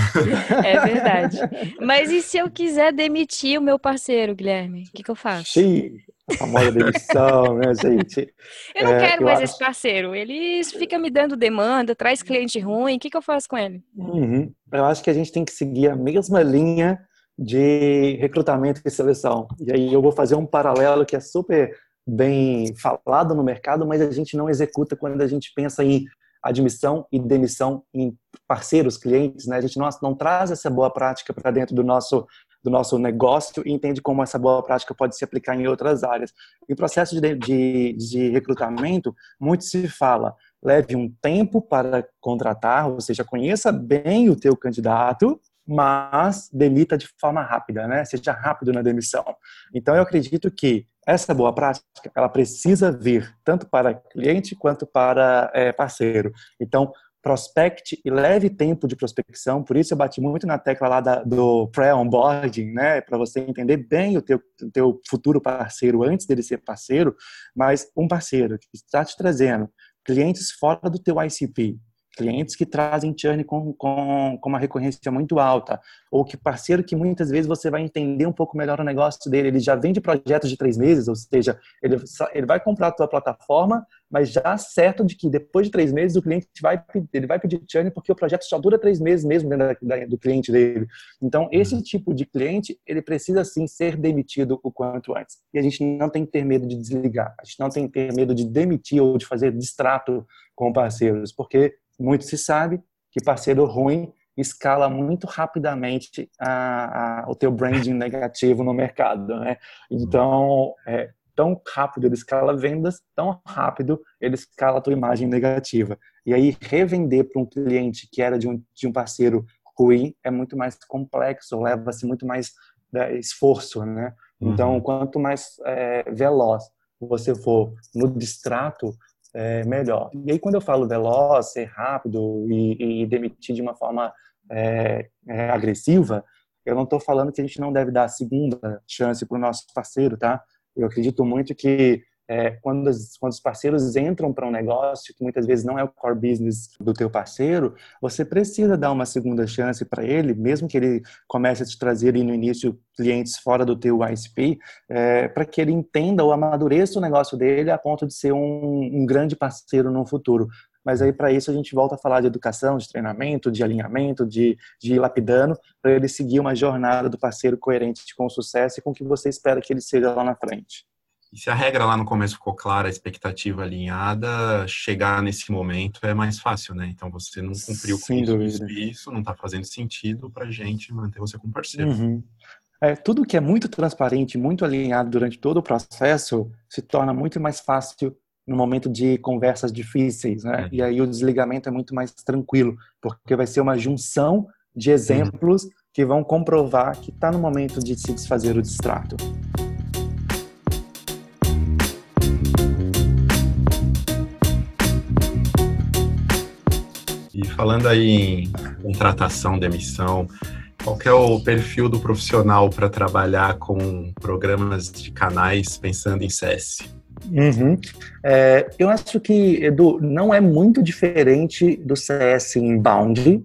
É verdade. Mas e se eu quiser demitir o meu parceiro, Guilherme? O que, que eu faço? Sim, a famosa demissão, né, gente? Eu não é, quero mais acho... esse parceiro. Ele fica me dando demanda, traz cliente ruim. O que, que eu faço com ele? Uhum. Eu acho que a gente tem que seguir a mesma linha de recrutamento e seleção. E aí eu vou fazer um paralelo que é super bem falado no mercado, mas a gente não executa quando a gente pensa em admissão e demissão em parceiros, clientes, né? A gente não, não traz essa boa prática para dentro do nosso do nosso negócio e entende como essa boa prática pode se aplicar em outras áreas. Em processo de, de, de recrutamento, muito se fala, leve um tempo para contratar, ou seja, conheça bem o teu candidato, mas demita de forma rápida, né? Seja rápido na demissão. Então, eu acredito que essa boa prática, ela precisa vir tanto para cliente quanto para é, parceiro. Então, prospecte e leve tempo de prospecção, por isso eu bati muito na tecla lá da, do pré-onboarding, né, para você entender bem o teu, teu futuro parceiro antes dele ser parceiro, mas um parceiro que está te trazendo clientes fora do teu ICP, clientes que trazem churn com, com, com uma recorrência muito alta, ou que parceiro que muitas vezes você vai entender um pouco melhor o negócio dele, ele já vende projetos de três meses, ou seja, ele, ele vai comprar a tua plataforma, mas já certo de que depois de três meses o cliente vai, ele vai pedir churn porque o projeto só dura três meses mesmo dentro da, do cliente dele. Então, esse uhum. tipo de cliente, ele precisa sim ser demitido o quanto antes. E a gente não tem que ter medo de desligar, a gente não tem que ter medo de demitir ou de fazer distrato com parceiros, porque muito se sabe que parceiro ruim escala muito rapidamente a, a, o teu branding negativo no mercado, né? Então, é, tão rápido ele escala vendas, tão rápido ele escala a tua imagem negativa. E aí, revender para um cliente que era de um, de um parceiro ruim é muito mais complexo, leva-se muito mais né, esforço, né? Então, uhum. quanto mais é, veloz você for no distrato, é, melhor. E aí, quando eu falo veloz, ser rápido e, e demitir de uma forma é, é, agressiva, eu não estou falando que a gente não deve dar a segunda chance para o nosso parceiro, tá? Eu acredito muito que é, quando, os, quando os parceiros entram para um negócio que muitas vezes não é o core business do teu parceiro, você precisa dar uma segunda chance para ele, mesmo que ele comece a te trazer no início clientes fora do teu ISP, é, para que ele entenda ou amadureça o negócio dele a ponto de ser um, um grande parceiro no futuro. Mas aí, para isso, a gente volta a falar de educação, de treinamento, de alinhamento, de, de ir lapidando, para ele seguir uma jornada do parceiro coerente com sucesso e com o que você espera que ele seja lá na frente. E se a regra lá no começo ficou clara, a expectativa alinhada, chegar nesse momento é mais fácil, né? Então você não cumpriu com isso, isso, não está fazendo sentido para a gente manter você como parceiro. Uhum. É, tudo que é muito transparente, muito alinhado durante todo o processo, se torna muito mais fácil no momento de conversas difíceis, né? Uhum. E aí o desligamento é muito mais tranquilo, porque vai ser uma junção de exemplos uhum. que vão comprovar que está no momento de se desfazer o distrato. Falando aí em contratação, demissão, qual é o perfil do profissional para trabalhar com programas de canais pensando em CS? Uhum. É, eu acho que, Edu, não é muito diferente do CS inbound,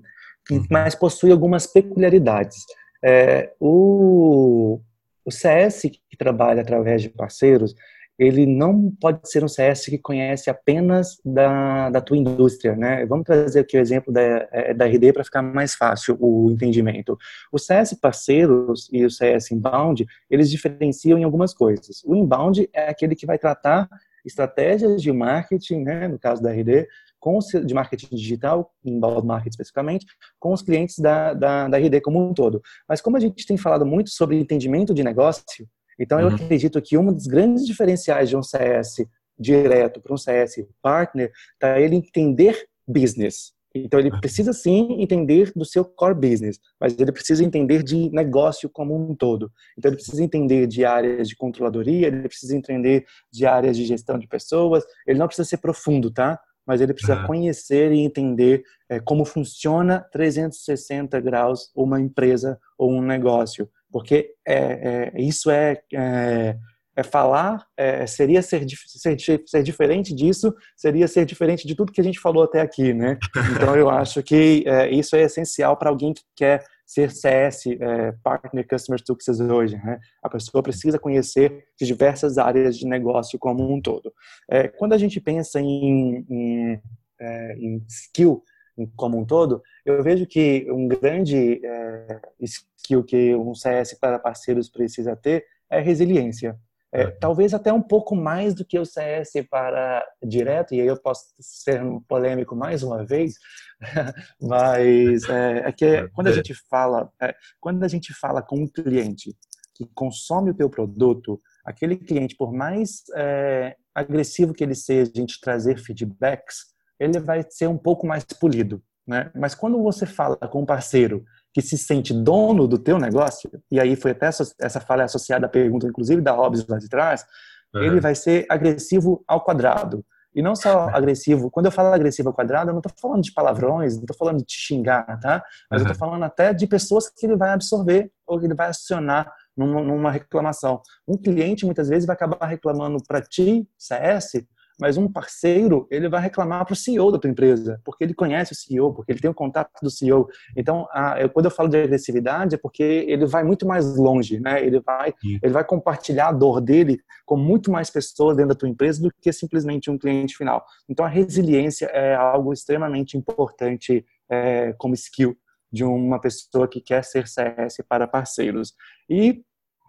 uhum. mas possui algumas peculiaridades. É, o, o CS que trabalha através de parceiros, ele não pode ser um CS que conhece apenas da, da tua indústria, né? Vamos trazer aqui o exemplo da, é, da RD para ficar mais fácil o entendimento. O CS parceiros e o CS inbound, eles diferenciam em algumas coisas. O inbound é aquele que vai tratar estratégias de marketing, né, no caso da RD, com de marketing digital, inbound marketing especificamente, com os clientes da, da, da RD como um todo. Mas como a gente tem falado muito sobre entendimento de negócio, então, eu uhum. acredito que um dos grandes diferenciais de um CS direto para um CS partner está ele entender business. Então, ele precisa sim entender do seu core business, mas ele precisa entender de negócio como um todo. Então, ele precisa entender de áreas de controladoria, ele precisa entender de áreas de gestão de pessoas. Ele não precisa ser profundo, tá? Mas ele precisa uhum. conhecer e entender é, como funciona 360 graus uma empresa ou um negócio porque é, é, isso é, é, é falar, é, seria ser, ser, ser, diferente disso, seria ser diferente de tudo que a gente falou até aqui, né? Então eu acho que é, isso é essencial para alguém que quer ser CS, é, Partner Customer Success hoje, né? A pessoa precisa conhecer de diversas áreas de negócio como um todo. quando a gente pensa em, em, em skill, como um todo, eu vejo que um grande é, skill que um CS para parceiros precisa ter é resiliência. É, talvez até um pouco mais do que o CS para direto, e aí eu posso ser um polêmico mais uma vez, mas é, é que quando a gente fala, é, quando a gente fala com um cliente que consome o teu produto, aquele cliente, por mais é, agressivo que ele seja, a gente trazer feedbacks, ele vai ser um pouco mais polido, né? Mas quando você fala com um parceiro que se sente dono do teu negócio, e aí foi até essa fala associada à pergunta, inclusive, da Hobbes lá de trás, uhum. ele vai ser agressivo ao quadrado. E não só agressivo, quando eu falo agressivo ao quadrado, eu não estou falando de palavrões, não estou falando de te xingar, tá? Mas uhum. eu estou falando até de pessoas que ele vai absorver ou que ele vai acionar numa, numa reclamação. Um cliente, muitas vezes, vai acabar reclamando para ti, CS, mas um parceiro, ele vai reclamar para o CEO da tua empresa, porque ele conhece o CEO, porque ele tem o contato do CEO. Então, a, eu, quando eu falo de agressividade, é porque ele vai muito mais longe, né? Ele vai, ele vai compartilhar a dor dele com muito mais pessoas dentro da tua empresa do que simplesmente um cliente final. Então, a resiliência é algo extremamente importante é, como skill de uma pessoa que quer ser CS para parceiros. E,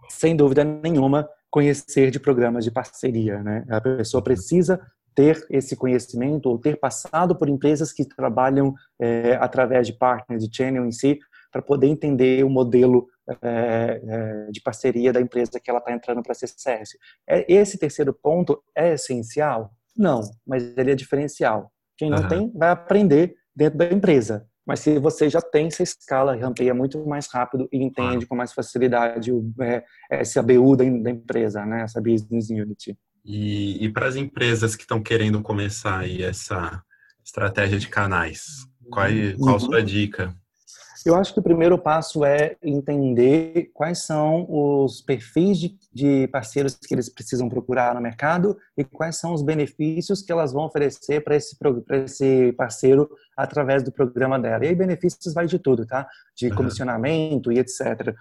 sem dúvida nenhuma, conhecer de programas de parceria, né? A pessoa precisa ter esse conhecimento ou ter passado por empresas que trabalham é, através de partners, de channel em si, para poder entender o modelo é, é, de parceria da empresa que ela está entrando para a CCS. É, esse terceiro ponto é essencial? Não, mas ele é diferencial. Quem não uhum. tem, vai aprender dentro da empresa. Mas se você já tem essa escala, rampeia muito mais rápido e entende com mais facilidade o, é, essa BU da, da, empresa, né? essa business unity. E, e para as empresas que estão querendo começar aí essa estratégia de canais, qual, qual a sua uhum. dica? Eu acho que o primeiro passo é entender quais são os perfis de, de, parceiros que eles precisam procurar no mercado e quais são os benefícios que elas vão oferecer para esse, esse parceiro através do programa dela. E aí, benefícios vai de tudo, tá? De comissionamento e etc.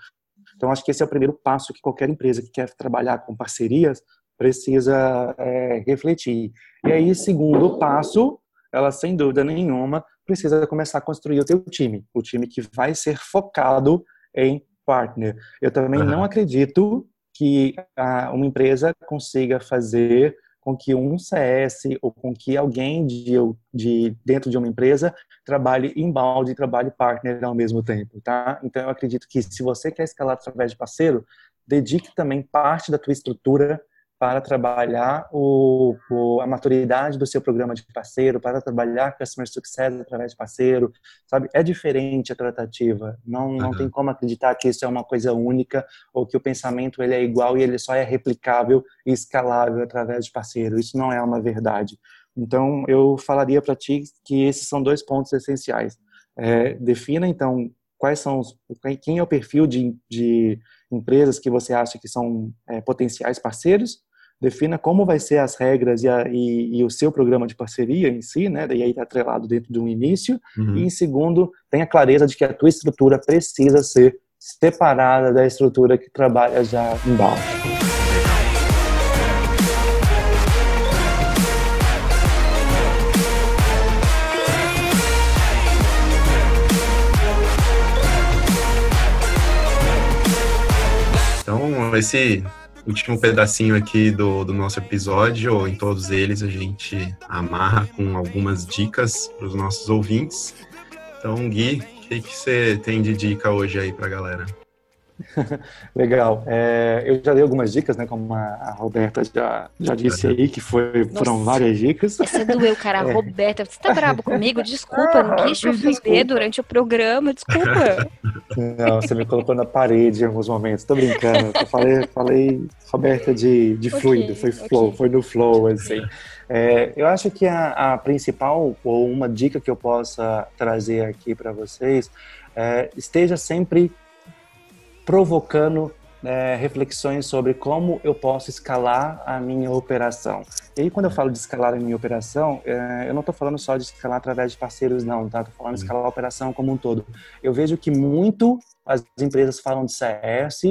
Então, acho que esse é o primeiro passo que qualquer empresa que quer trabalhar com parcerias precisa é, refletir. E aí, segundo passo, ela sem dúvida nenhuma precisa começar a construir o teu time, o time que vai ser focado em partner. Eu também uhum. não acredito que ah, uma empresa consiga fazer com que um CS ou com que alguém de, de dentro de uma empresa trabalhe inbound e trabalhe partner ao mesmo tempo, tá? Então eu acredito que se você quer escalar através de parceiro, dedique também parte da tua estrutura para trabalhar o, o, a maturidade do seu programa de parceiro, para trabalhar Customer Success através de parceiro, sabe? É diferente a tratativa. Não, não uhum. tem como acreditar que isso é uma coisa única ou que o pensamento ele é igual e ele só é replicável e escalável através de parceiro. Isso não é uma verdade. Então, eu falaria para ti que esses são dois pontos essenciais. É, defina, então, quais são os, quem é o perfil de, de empresas que você acha que são é, potenciais parceiros defina como vai ser as regras e, a, e, e, o seu programa de parceria em si, né? E aí está atrelado dentro de um início. Uhum. E em segundo, tenha clareza de que a tua estrutura precisa ser separada da estrutura que trabalha já embaixo. Então, esse último pedacinho aqui do, do nosso episódio, ou em todos eles, a gente amarra com algumas dicas para os nossos ouvintes. Então, Gui, o que, que você tem de dica hoje aí para a galera? Legal. É, eu já dei algumas dicas, né? Como a, Roberta já, já disse aí, que foi, foram várias dicas. Essa doeu, cara. É. Roberta, você tá bravo comigo? Desculpa, eu não quis te ofender desculpa. durante o programa, desculpa. Não, você me colocou na parede em alguns momentos, tô brincando. Eu falei, falei Roberta, de, de fluido, foi flow, okay. foi no flow, assim. É, eu acho que a, a principal, ou uma dica que eu possa trazer aqui para vocês, é, esteja sempre provocando é, reflexões sobre como eu posso escalar a minha operação. E aí, quando eu falo de escalar a minha operação, é, eu não estou falando só de escalar através de parceiros, não, tá? Estou falando de escalar a operação como um todo. Eu vejo que muito as empresas falam de CS,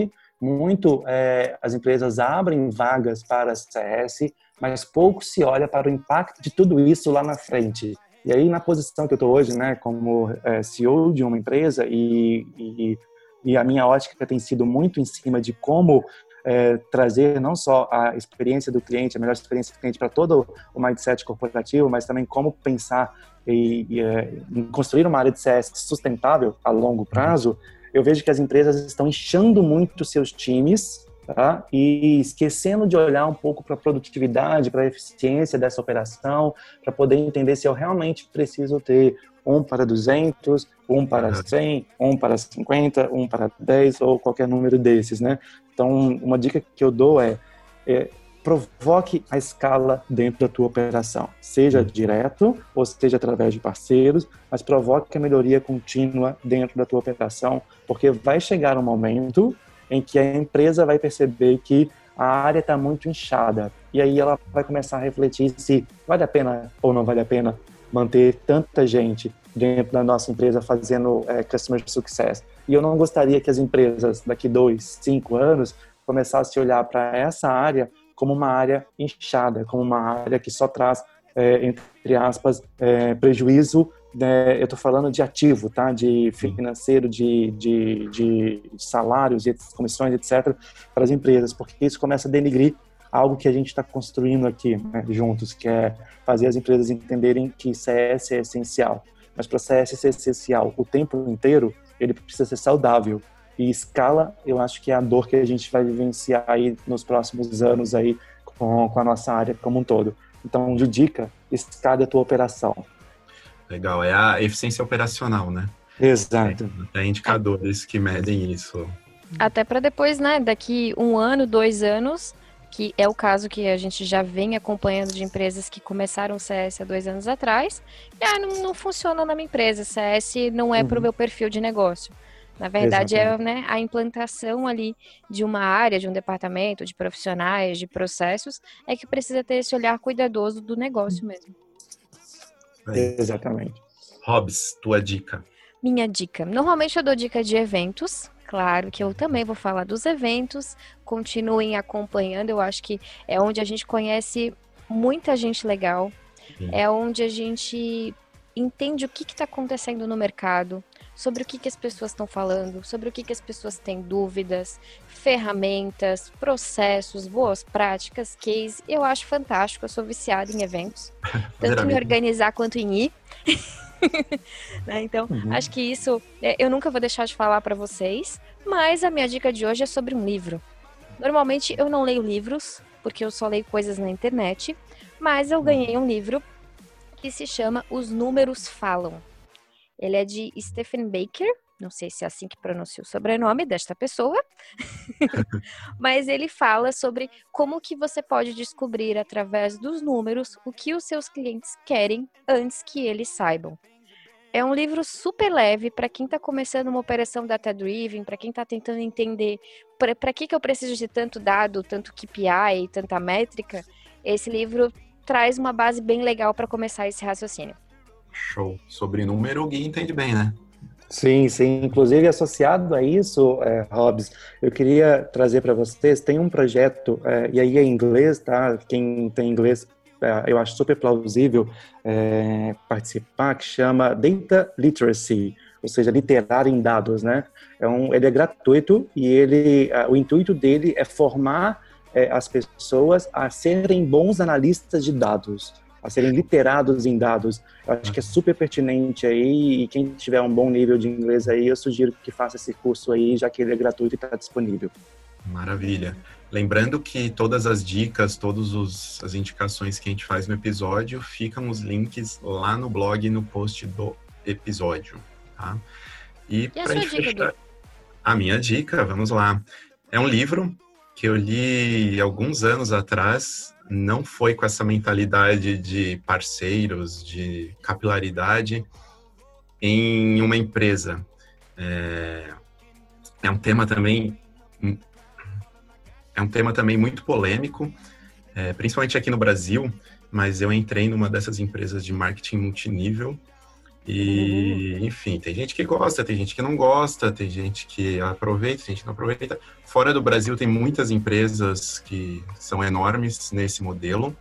muito é, as empresas abrem vagas para CS, mas pouco se olha para o impacto de tudo isso lá na frente. E aí, na posição que eu estou hoje, né, como é, CEO de uma empresa e, e e a minha ótica tem sido muito em cima de como é, trazer não só a experiência do cliente, a melhor experiência do cliente para todo o mindset corporativo, mas também como pensar e, e é, em construir uma área de CS sustentável a longo prazo, eu vejo que as empresas estão inchando muito seus times tá? e esquecendo de olhar um pouco para a produtividade, para a eficiência dessa operação, para poder entender se eu realmente preciso ter um para 200, um para 100, um para 50, um para 10 ou qualquer número desses, né? Então, uma dica que eu dou é, é provoque a escala dentro da tua operação, seja uhum. direto ou seja através de parceiros, mas provoque a melhoria contínua dentro da tua operação, porque vai chegar um momento em que a empresa vai perceber que a área está muito inchada e aí ela vai começar a refletir se vale a pena ou não vale a pena manter tanta gente dentro da nossa empresa fazendo é, customer success. E eu não gostaria que as empresas daqui dois, cinco anos começassem a olhar para essa área como uma área inchada, como uma área que só traz, é, entre aspas, é, prejuízo. Né? Eu estou falando de ativo, tá? De financeiro, de, de, de salários, de comissões, etc. para as empresas, porque isso começa a denigrir algo que a gente está construindo aqui né, juntos, que é fazer as empresas entenderem que CS é essencial. Mas para CS ser essencial o tempo inteiro, ele precisa ser saudável. E escala, eu acho que é a dor que a gente vai vivenciar aí nos próximos anos aí com, com a nossa área como um todo. Então, de dica, escala a tua operação. Legal, é a eficiência operacional, né? Exato. É, indicadores que medem isso. Até para depois, né, daqui um ano, dois anos, que é o caso que a gente já vem acompanhando de empresas que começaram o CS há dois anos atrás. E, ah, não, não funciona na minha empresa, CS não é uhum. para o meu perfil de negócio. Na verdade, é, Exatamente. é né, a implantação ali de uma área, de um departamento, de profissionais, de processos, é que precisa ter esse olhar cuidadoso do negócio mesmo. É. Exatamente. Hobbs, tua dica. Minha dica. Normalmente eu dou dica de eventos, Claro que eu também vou falar dos eventos, continuem acompanhando, eu acho que é onde a gente conhece muita gente legal, Sim. é onde a gente entende o que está acontecendo no mercado, sobre o que, que as pessoas estão falando, sobre o que, que as pessoas têm dúvidas, ferramentas, processos, boas práticas, case. Eu acho fantástico, eu sou viciada em eventos, tanto em organizar quanto em ir. né? Então, uhum. acho que isso é, eu nunca vou deixar de falar para vocês, mas a minha dica de hoje é sobre um livro. Normalmente eu não leio livros, porque eu só leio coisas na internet, mas eu ganhei um livro que se chama Os Números Falam. Ele é de Stephen Baker, não sei se é assim que pronuncia o sobrenome desta pessoa, mas ele fala sobre como que você pode descobrir através dos números o que os seus clientes querem antes que eles saibam. É um livro super leve para quem está começando uma operação data-driven, para quem está tentando entender para que, que eu preciso de tanto dado, tanto KPI, tanta métrica. Esse livro traz uma base bem legal para começar esse raciocínio. Show. Sobre número, o Gui entende bem, né? Sim, sim. Inclusive, associado a isso, é, Hobbs, eu queria trazer para vocês, tem um projeto, é, e aí é em inglês, tá? Quem tem inglês, é, eu acho super plausível é, participar, que chama Data Literacy, ou seja, literar em dados, né? É um, ele é gratuito e ele, o intuito dele é formar é, as pessoas a serem bons analistas de dados a serem literados em dados. Eu acho que é super pertinente aí e quem tiver um bom nível de inglês aí, eu sugiro que faça esse curso aí, já que ele é gratuito e está disponível. Maravilha. Lembrando que todas as dicas, todas as indicações que a gente faz no episódio, ficam os links lá no blog, no post do episódio, tá? E, e a sua fechar, dica, a minha dica, vamos lá. É um livro que eu li alguns anos atrás, não foi com essa mentalidade de parceiros, de capilaridade em uma empresa. É, é um tema também é um tema também muito polêmico, é, principalmente aqui no Brasil, mas eu entrei numa dessas empresas de marketing multinível e, uhum. enfim, tem gente que gosta, tem gente que não gosta, tem gente que aproveita, tem gente que não aproveita. Fora do Brasil, tem muitas empresas que são enormes nesse modelo.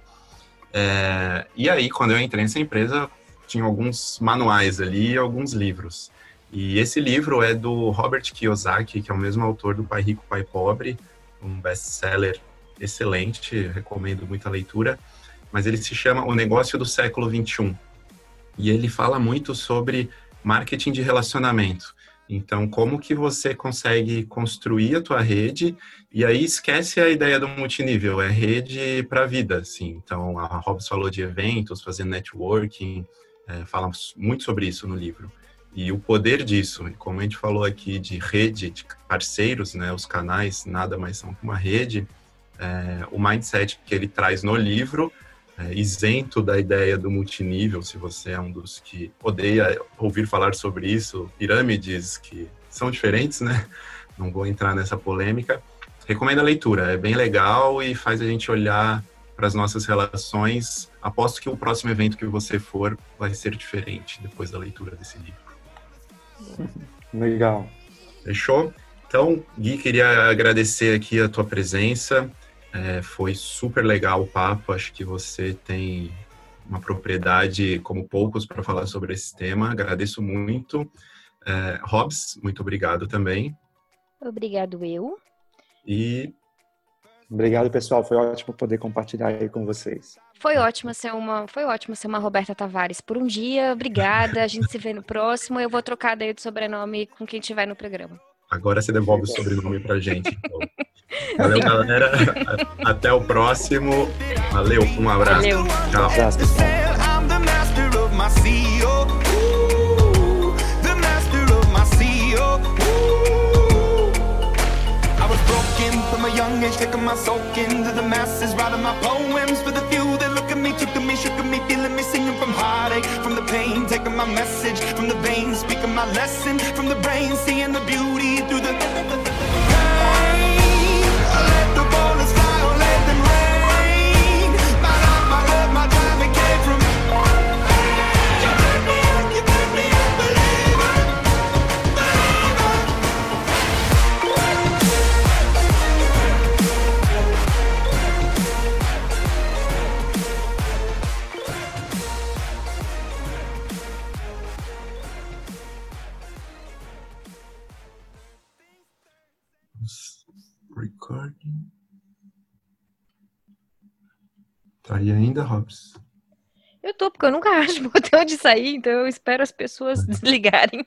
É, e aí, quando eu entrei nessa empresa, tinha alguns manuais ali, alguns livros. E esse livro é do Robert Kiyosaki, que é o mesmo autor do Pai Rico, Pai Pobre, um best-seller excelente, recomendo muita leitura. Mas ele se chama O Negócio do Século XXI e ele fala muito sobre marketing de relacionamento. Então, como que você consegue construir a tua rede e aí esquece a ideia do multinível, é rede para a vida, assim. Então, a Hobbs falou de eventos, fazendo networking, é, fala muito sobre isso no livro. E o poder disso, como a gente falou aqui de rede, de parceiros, né, os canais nada mais são que uma rede, é, o mindset que ele traz no livro é, isento da ideia do multinível, se você é um dos que odeia ouvir falar sobre isso, pirâmides que são diferentes, né? Não vou entrar nessa polêmica. Recomendo a leitura, é bem legal e faz a gente olhar para as nossas relações. Aposto que o próximo evento que você for vai ser diferente depois da leitura desse livro. Legal. Fechou? Então, Gui, queria agradecer aqui a tua presença. É, foi super legal o papo. Acho que você tem uma propriedade como poucos para falar sobre esse tema. Agradeço muito. É, Hobbs, muito obrigado também. Obrigado eu. E obrigado pessoal, foi ótimo poder compartilhar aí com vocês. Foi ótimo ser uma, foi ótimo ser uma Roberta Tavares por um dia. Obrigada. A gente se vê no próximo. Eu vou trocar daí de sobrenome com quem estiver no programa. Agora você devolve o sobrenome pra gente. Então. Valeu, galera. Até o próximo. Valeu, um abraço. Valeu. Tchau. from a young age, taking my soul into the masses, writing my poems for the few that look at me, took me, shook me, feeling me, singing from heartache, from the pain, taking my message from the veins, speaking my lesson from the brain, seeing the beauty through the. Tá aí ainda, Robs? Eu tô, porque eu nunca acho botão de sair, então eu espero as pessoas desligarem.